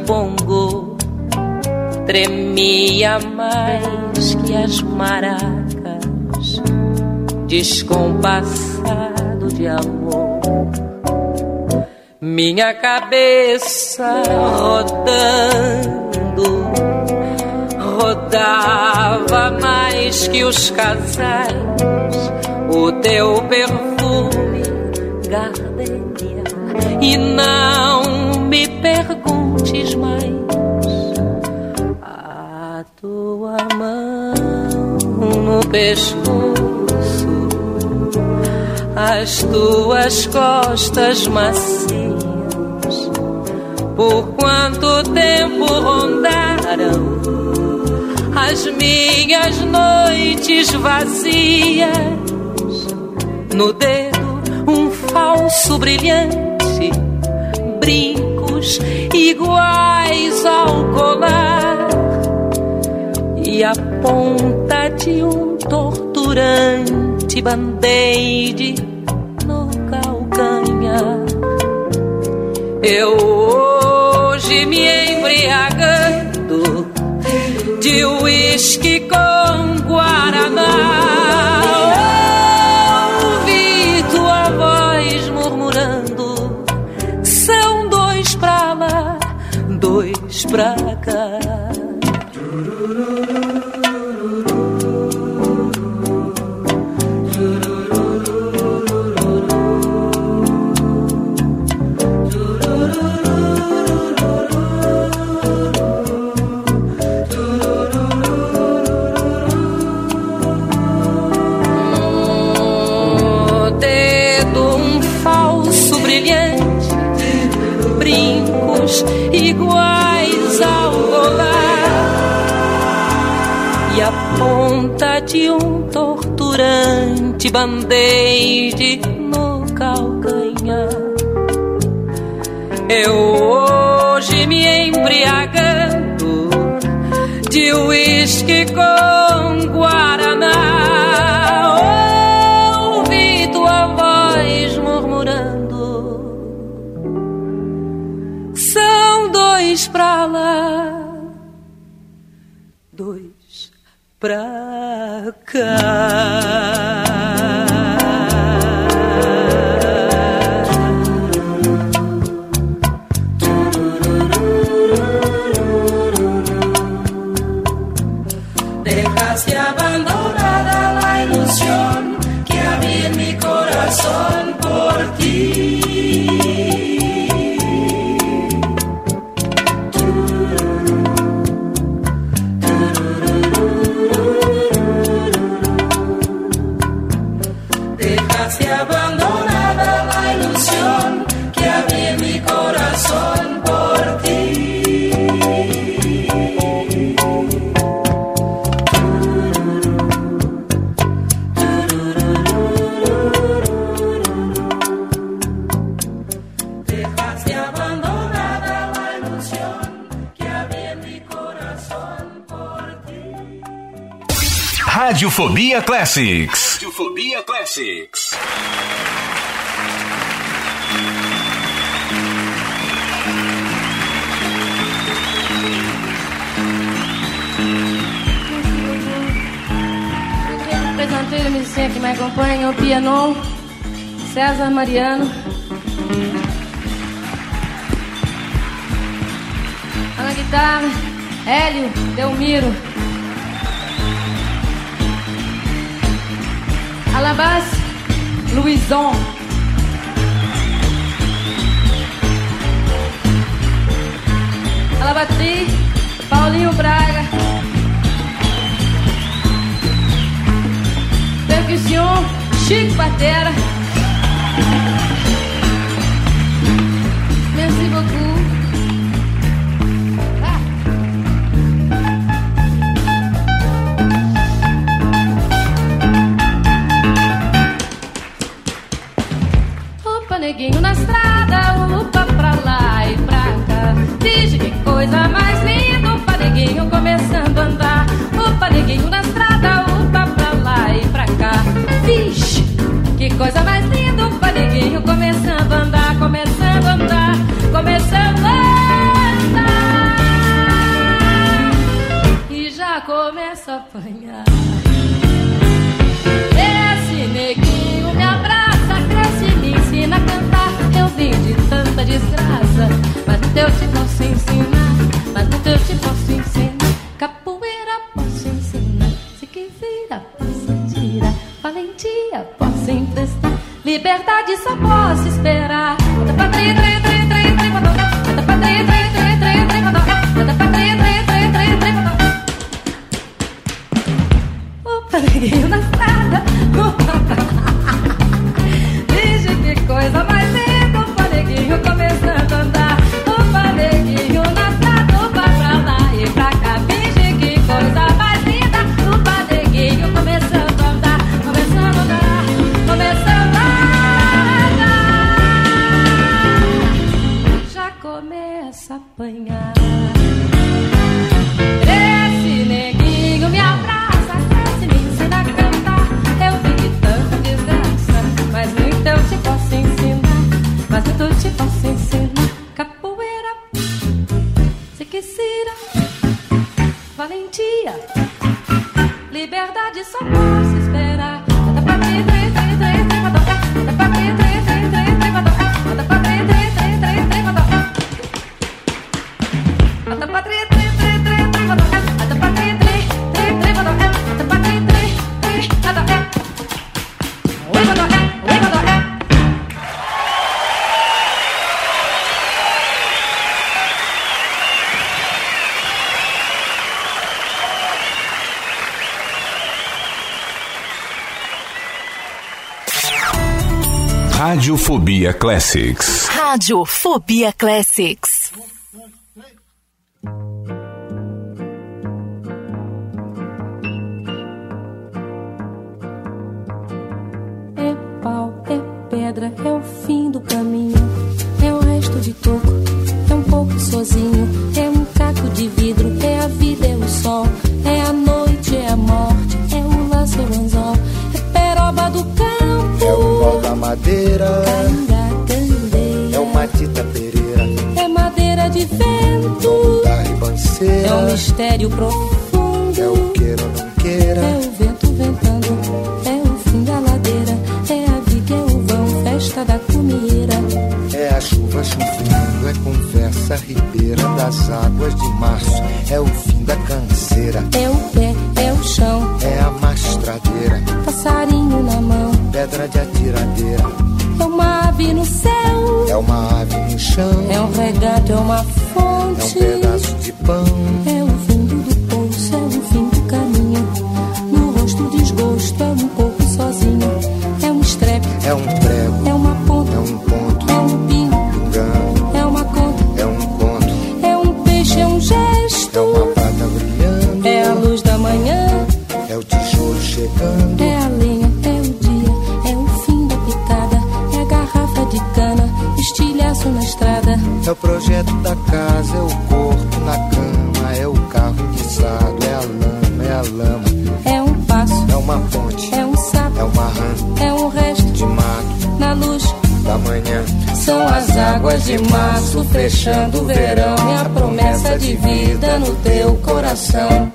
bongo tremia mais que as maracas, descompassado de amor. Minha cabeça rodando, rodava mais que os casais, o teu perfume, gardenia, e não me perguntes pescoço, as tuas costas macias. Por quanto tempo rondaram as minhas noites vazias? No dedo um falso brilhante, brincos iguais ao colar e a ponta de um torturante band-aid no calcanhar. Eu hoje me embriagando de uísque com guaraná. Ouvi tua voz murmurando: são dois pra lá, dois pra cá. Band-aid no calcanhar. Eu hoje me embriagando de uísque com guaraná. Ouvi tua voz murmurando. São dois pra lá, dois pra cá. Radiofobia Classics. Radiofobia Classics. Eu queria apresentar o musicien que me acompanha, o piano, César Mariano. Na guitarra, Hélio Delmiro. Alabás, Luizon. Alabatri, Paulinho Braga. Percussion, Chico Batera. Merci beaucoup. Opa, neguinho na estrada, upa pra lá e pra cá. Diz que coisa mais linda, opa, neguinho começando a andar. Opa, neguinho na estrada, upa pra lá e pra cá. Vixe, que coisa mais linda, opa, neguinho começando a andar, começando a andar, começando a andar. E já começa a apanhar. Esse neguinho me abraça, cresce, me ensina a cantar. Eu de tanta desgraça, mas teu te posso ensinar. Mas teu te posso ensinar. Radiofobia Classics. Radiofobia Classics. É pau, é pedra, é o fim do caminho. É o resto de toco, é um pouco sozinho. É da madeira, é o Matita Pereira, É madeira de vento, da ribanceira, é um mistério profundo. é o queira ou não queira, É o vento ventando, é o fim da ladeira, é a viga, é o vão, festa da comieira. é a chuva chovendo, é conversa ribeira das águas de março, é o fim da canseira, É o pé, é o chão, é a mastradeira, passarinho na mão, pedra de atiradeira, é uma ave no céu, é uma ave no chão, é um regato, é uma é um fonte, pedaço de pão, é de março fechando o verão, é a promessa de vida no teu coração.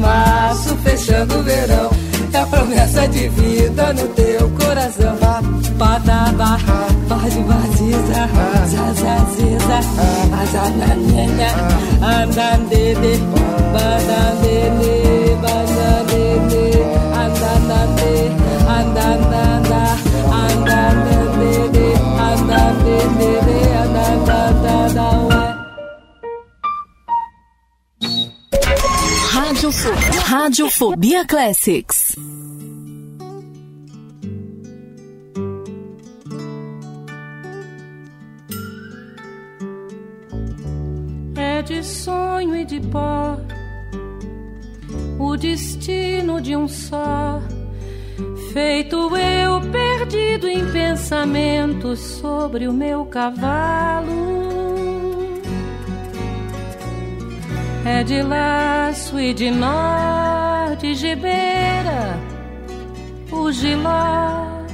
março fechando o verão. É promessa de vida no teu coração. Padaba, bade baziza, zazaziza, azananena, andandede, bandandele, Radiofo Radiofobia Classics. é de sonho e de pó, o destino de um só. Feito eu perdido em pensamentos sobre o meu cavalo. É de laço e de nó, de gibeira, o giló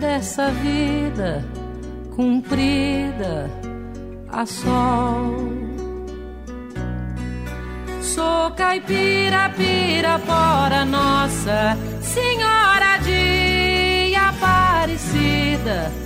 dessa vida cumprida a sol. Sou caipira, pirapora, nossa Senhora de Aparecida.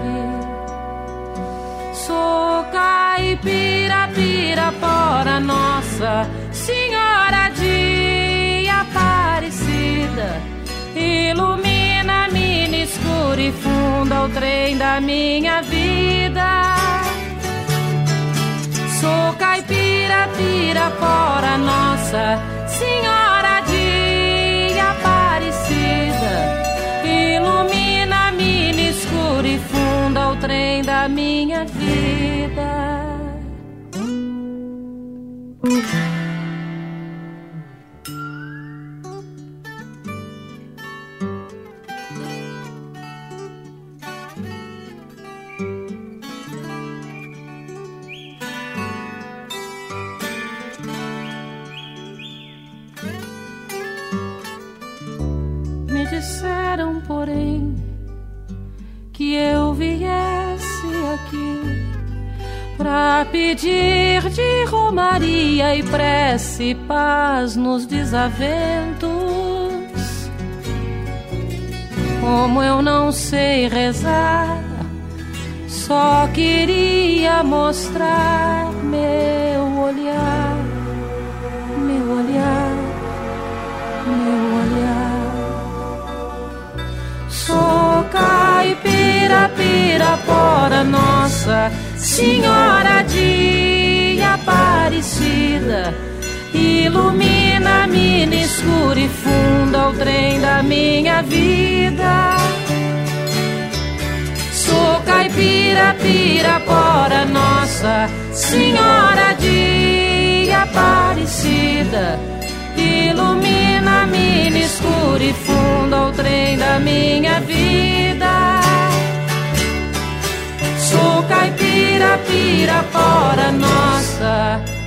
Caipira, pirapora, nossa senhora de Aparecida. Ilumina-me no escuro e funda o trem da minha vida. Sou caipira, pirapora, nossa senhora de Aparecida. Ilumina-me no escuro e funda o trem da minha vida. Pra pedir de romaria e prece paz nos desaventos. Como eu não sei rezar, só queria mostrar meu olhar, meu olhar, meu olhar. Sou caipira, pirapora, nossa senhora de Aparecida. Ilumina-me no escuro e funda o trem da minha vida. Sou caipira, pirapora, nossa senhora de Aparecida. Ilumina-me no escuro e funda o trem da minha vida. Caipira, pirapora, nossa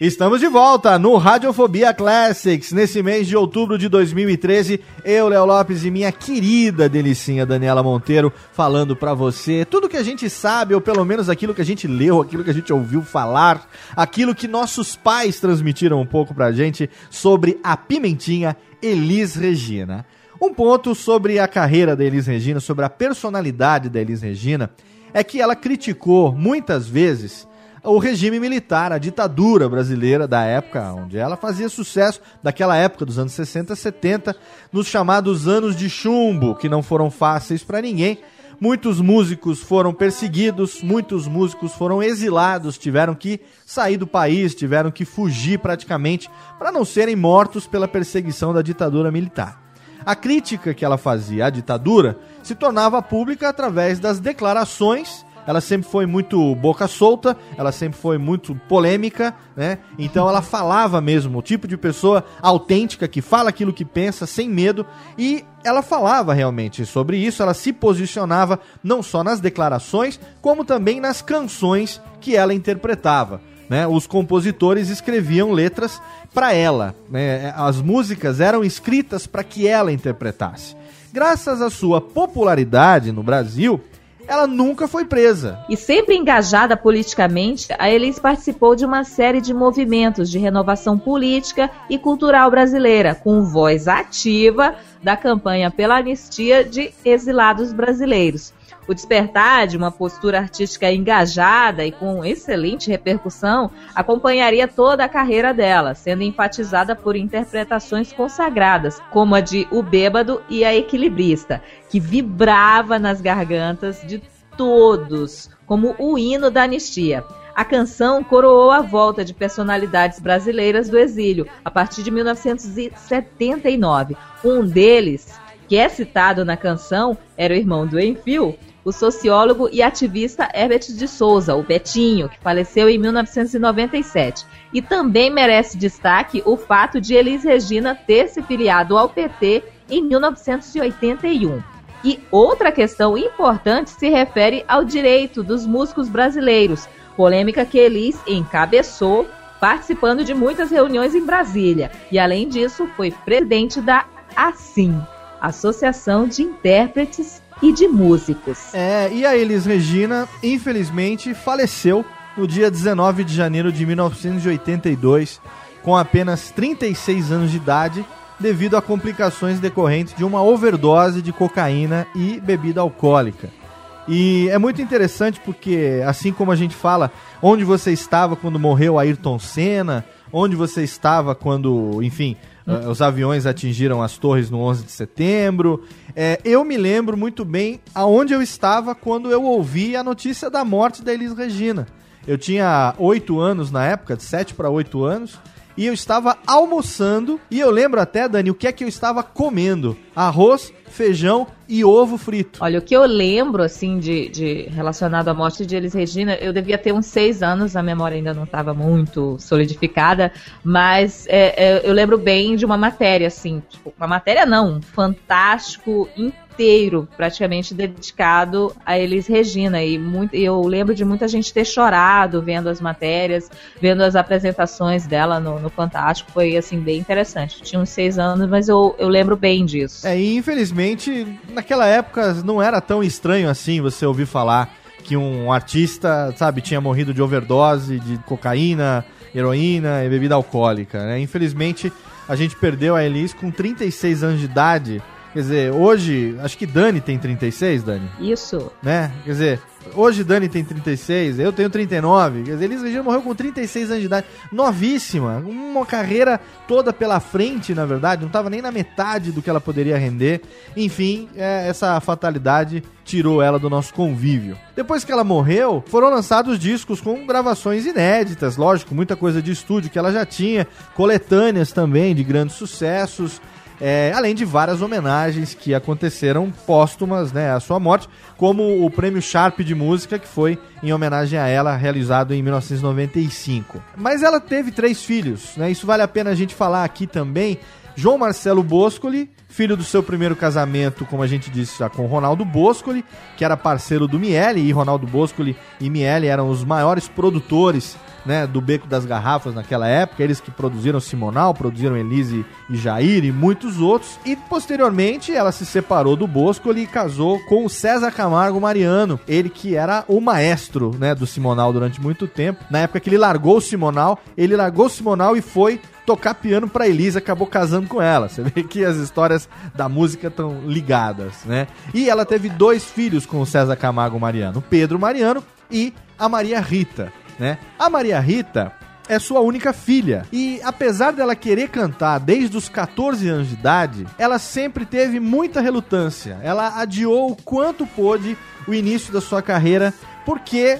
Estamos de volta no Radiofobia Classics. Nesse mês de outubro de 2013, eu, Léo Lopes e minha querida delicinha Daniela Monteiro falando pra você tudo que a gente sabe, ou pelo menos aquilo que a gente leu, aquilo que a gente ouviu falar, aquilo que nossos pais transmitiram um pouco pra gente sobre a pimentinha Elis Regina. Um ponto sobre a carreira da Elis Regina, sobre a personalidade da Elis Regina, é que ela criticou muitas vezes o regime militar, a ditadura brasileira da época, onde ela fazia sucesso, daquela época dos anos 60, 70, nos chamados anos de chumbo, que não foram fáceis para ninguém. Muitos músicos foram perseguidos, muitos músicos foram exilados, tiveram que sair do país, tiveram que fugir praticamente para não serem mortos pela perseguição da ditadura militar. A crítica que ela fazia à ditadura se tornava pública através das declarações ela sempre foi muito boca solta, ela sempre foi muito polêmica, né? Então ela falava mesmo, o tipo de pessoa autêntica que fala aquilo que pensa sem medo e ela falava realmente sobre isso, ela se posicionava não só nas declarações, como também nas canções que ela interpretava. Né, os compositores escreviam letras para ela. Né, as músicas eram escritas para que ela interpretasse. Graças à sua popularidade no Brasil, ela nunca foi presa. E sempre engajada politicamente, a Elis participou de uma série de movimentos de renovação política e cultural brasileira, com voz ativa da campanha pela anistia de exilados brasileiros. O despertar de uma postura artística engajada e com excelente repercussão acompanharia toda a carreira dela, sendo enfatizada por interpretações consagradas, como a de O Bêbado e A Equilibrista, que vibrava nas gargantas de todos, como o hino da anistia. A canção coroou a volta de personalidades brasileiras do exílio a partir de 1979. Um deles, que é citado na canção, era o irmão do Enfio, o sociólogo e ativista Herbert de Souza, o Betinho, que faleceu em 1997. E também merece destaque o fato de Elis Regina ter se filiado ao PT em 1981. E outra questão importante se refere ao direito dos músicos brasileiros, polêmica que Elis encabeçou, participando de muitas reuniões em Brasília. E além disso, foi presidente da ASSIM, Associação de Intérpretes e de Músicos. É, e a Elis Regina, infelizmente, faleceu no dia 19 de janeiro de 1982, com apenas 36 anos de idade, devido a complicações decorrentes de uma overdose de cocaína e bebida alcoólica. E é muito interessante porque, assim como a gente fala, onde você estava quando morreu Ayrton Senna, onde você estava quando, enfim, uh, os aviões atingiram as torres no 11 de setembro. É, eu me lembro muito bem aonde eu estava quando eu ouvi a notícia da morte da Elis Regina. Eu tinha oito anos na época, de sete para oito anos, e eu estava almoçando. E eu lembro até, Dani, o que é que eu estava comendo: arroz, feijão e ovo frito. Olha, o que eu lembro, assim, de, de relacionado à morte de Elis Regina, eu devia ter uns seis anos, a memória ainda não estava muito solidificada, mas é, é, eu lembro bem de uma matéria, assim, tipo, uma matéria não, um fantástico inteiro praticamente dedicado a Elis Regina e muito, eu lembro de muita gente ter chorado vendo as matérias, vendo as apresentações dela no, no Fantástico, foi assim bem interessante. Tinha uns seis anos, mas eu, eu lembro bem disso. É, infelizmente, naquela época não era tão estranho assim você ouvir falar que um artista, sabe, tinha morrido de overdose de cocaína, heroína e bebida alcoólica, né? Infelizmente, a gente perdeu a Elis com 36 anos de idade. Quer dizer, hoje, acho que Dani tem 36, Dani. Isso. Né? Quer dizer, hoje Dani tem 36, eu tenho 39. Quer dizer, Elis Regina morreu com 36 anos de idade. Novíssima. Uma carreira toda pela frente, na verdade. Não estava nem na metade do que ela poderia render. Enfim, é, essa fatalidade tirou ela do nosso convívio. Depois que ela morreu, foram lançados discos com gravações inéditas, lógico, muita coisa de estúdio que ela já tinha, coletâneas também de grandes sucessos. É, além de várias homenagens que aconteceram póstumas né, à sua morte, como o prêmio Sharp de música, que foi em homenagem a ela, realizado em 1995. Mas ela teve três filhos, né? Isso vale a pena a gente falar aqui também. João Marcelo Boscoli, filho do seu primeiro casamento, como a gente disse, já com Ronaldo Boscoli, que era parceiro do Miele, e Ronaldo Boscoli e Miele eram os maiores produtores né, do Beco das Garrafas naquela época, eles que produziram Simonal, produziram Elise e Jair e muitos outros. E posteriormente ela se separou do Boscoli e casou com o César Camargo Mariano, ele que era o maestro né, do Simonal durante muito tempo. Na época que ele largou o Simonal, ele largou o Simonal e foi tocar piano para Elise, acabou casando com ela. Você vê que as histórias da música estão ligadas, né? E ela teve dois filhos com o César Camargo Mariano, Pedro Mariano e a Maria Rita né? A Maria Rita é sua única filha. E apesar dela querer cantar desde os 14 anos de idade, ela sempre teve muita relutância. Ela adiou o quanto pôde o início da sua carreira, porque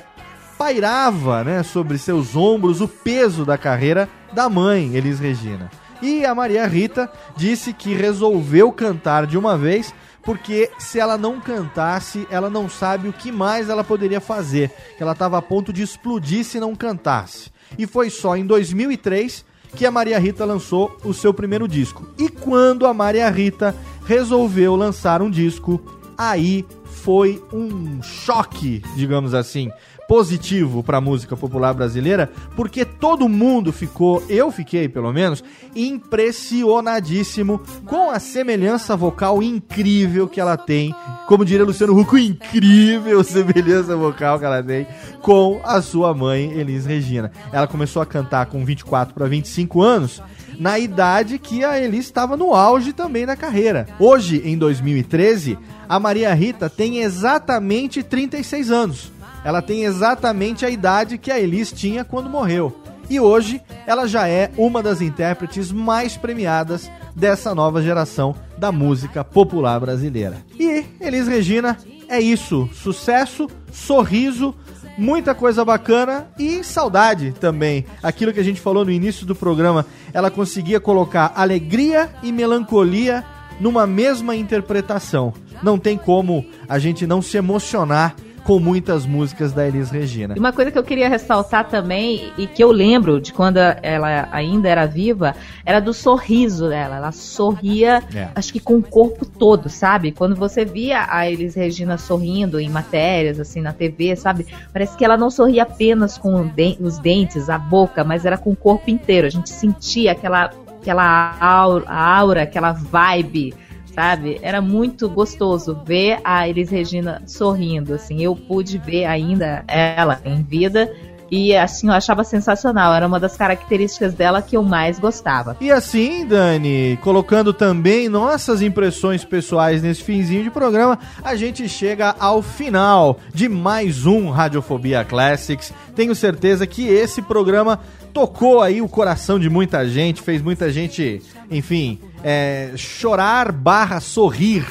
pairava, né, sobre seus ombros o peso da carreira da mãe, Elis Regina. E a Maria Rita disse que resolveu cantar de uma vez porque se ela não cantasse, ela não sabe o que mais ela poderia fazer. Ela estava a ponto de explodir se não cantasse. E foi só em 2003 que a Maria Rita lançou o seu primeiro disco. E quando a Maria Rita resolveu lançar um disco, aí foi um choque, digamos assim, positivo para a música popular brasileira, porque todo mundo ficou, eu fiquei pelo menos, impressionadíssimo com a semelhança vocal incrível que ela tem, como diria Luciano Huck, incrível semelhança vocal que ela tem com a sua mãe Elis Regina. Ela começou a cantar com 24 para 25 anos na idade que a Elis estava no auge também da carreira. Hoje, em 2013, a Maria Rita tem exatamente 36 anos. Ela tem exatamente a idade que a Elis tinha quando morreu. E hoje ela já é uma das intérpretes mais premiadas dessa nova geração da música popular brasileira. E Elis Regina é isso: sucesso, sorriso, muita coisa bacana e saudade também. Aquilo que a gente falou no início do programa, ela conseguia colocar alegria e melancolia numa mesma interpretação. Não tem como a gente não se emocionar com muitas músicas da Elis Regina. E uma coisa que eu queria ressaltar também, e que eu lembro de quando ela ainda era viva, era do sorriso dela. Ela sorria, é. acho que com o corpo todo, sabe? Quando você via a Elis Regina sorrindo em matérias, assim, na TV, sabe? Parece que ela não sorria apenas com os dentes, a boca, mas era com o corpo inteiro. A gente sentia aquela, aquela aura, aura aquela vibe sabe? Era muito gostoso ver a Elis Regina sorrindo, assim. Eu pude ver ainda ela em vida e assim, eu achava sensacional. Era uma das características dela que eu mais gostava. E assim, Dani, colocando também nossas impressões pessoais nesse finzinho de programa, a gente chega ao final de mais um Radiofobia Classics. Tenho certeza que esse programa tocou aí o coração de muita gente, fez muita gente, enfim, é, chorar barra sorrir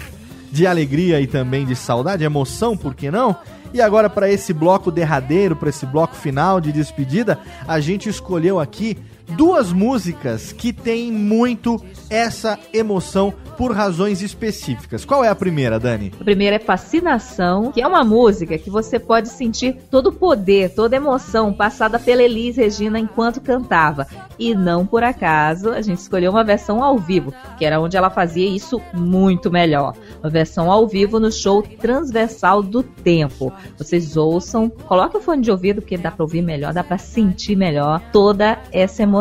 de alegria e também de saudade, emoção, por que não? E agora para esse bloco derradeiro, para esse bloco final de despedida, a gente escolheu aqui duas músicas que têm muito essa emoção por razões específicas. Qual é a primeira, Dani? A primeira é Fascinação, que é uma música que você pode sentir todo o poder, toda a emoção passada pela Elis Regina enquanto cantava. E não por acaso, a gente escolheu uma versão ao vivo, que era onde ela fazia isso muito melhor. Uma versão ao vivo no show Transversal do Tempo. Vocês ouçam, coloque o fone de ouvido porque dá para ouvir melhor, dá para sentir melhor toda essa emoção.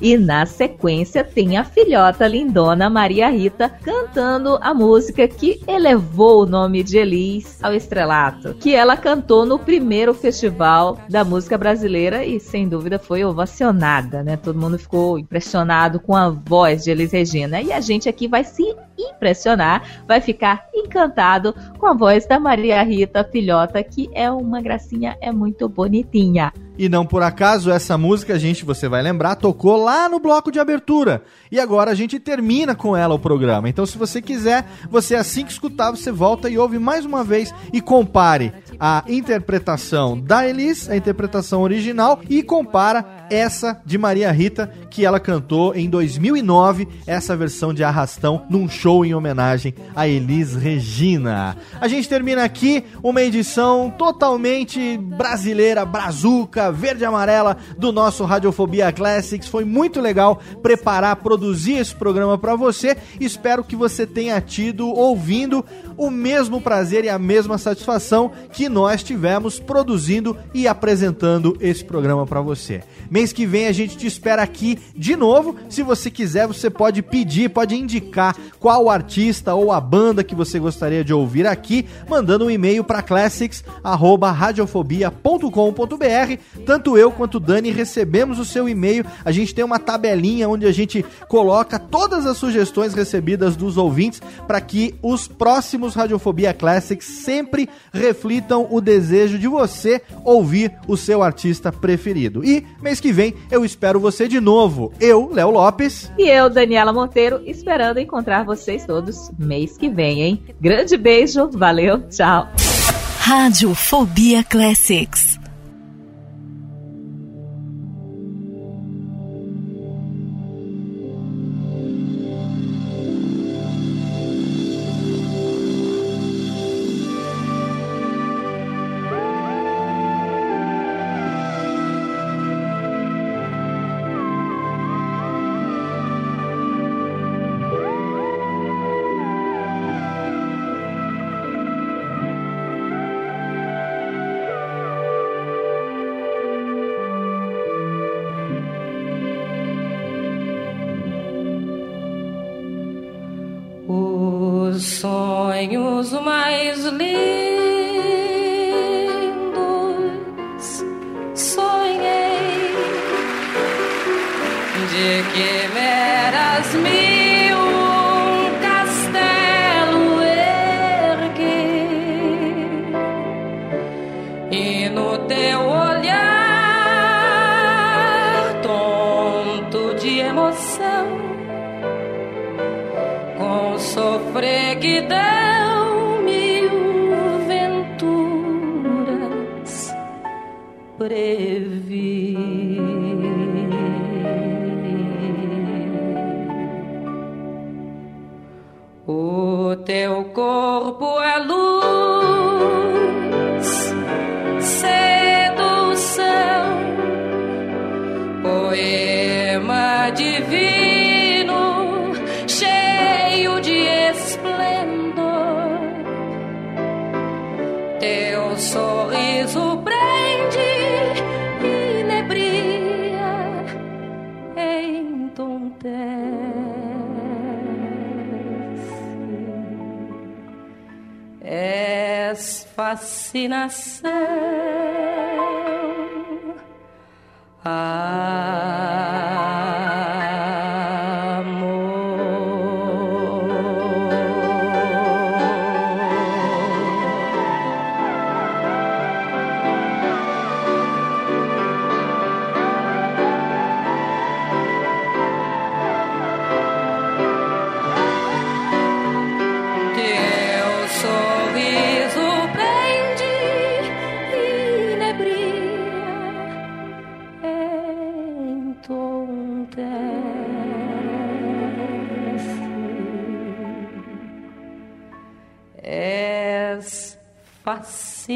E na sequência tem a filhota lindona Maria Rita cantando a música que elevou o nome de Elis ao estrelato, que ela cantou no primeiro festival da música brasileira e sem dúvida foi ovacionada, né? Todo mundo ficou impressionado com a voz de Elis Regina e a gente aqui vai se impressionar, vai ficar encantado com a voz da Maria Rita Filhota, que é uma gracinha, é muito bonitinha. E não por acaso essa música, gente, você vai lembrar, tocou lá no bloco de abertura. E agora a gente termina com ela o programa. Então, se você quiser, você assim que escutar, você volta e ouve mais uma vez e compare a interpretação da Elis, a interpretação original, e compara essa de Maria Rita, que ela cantou em 2009, essa versão de Arrastão, num show em homenagem a Elis Regina. A gente termina aqui uma edição totalmente brasileira, brazuca, verde e amarela do nosso Radiofobia Classics. Foi muito legal preparar, produzir esse programa para você. Espero que você tenha tido ouvindo o mesmo prazer e a mesma satisfação que nós tivemos produzindo e apresentando esse programa para você. Mês que vem a gente te espera aqui de novo. Se você quiser, você pode pedir, pode indicar qual artista ou a banda que você gostaria de ouvir aqui, mandando um e-mail para classics@radiofobia.com.br. Tanto eu quanto o Dani recebemos o seu e-mail. A gente tem uma tabelinha onde a gente coloca todas as sugestões recebidas dos ouvintes para que os próximos Radiofobia Classics sempre reflitam o desejo de você ouvir o seu artista preferido. E mês que vem eu espero você de novo. Eu, Léo Lopes. E eu, Daniela Monteiro, esperando encontrar vocês todos mês que vem, hein? Grande beijo, valeu, tchau. Radiofobia Classics. Teu corpo é luz nasce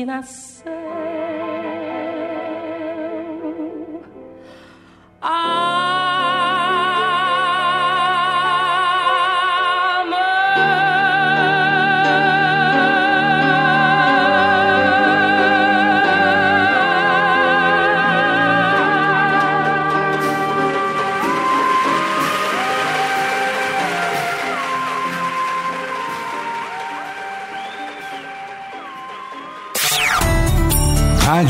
determinação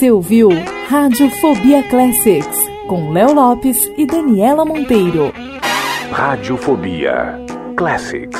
Você ouviu Radiofobia Classics com Léo Lopes e Daniela Monteiro. Radiofobia Classics.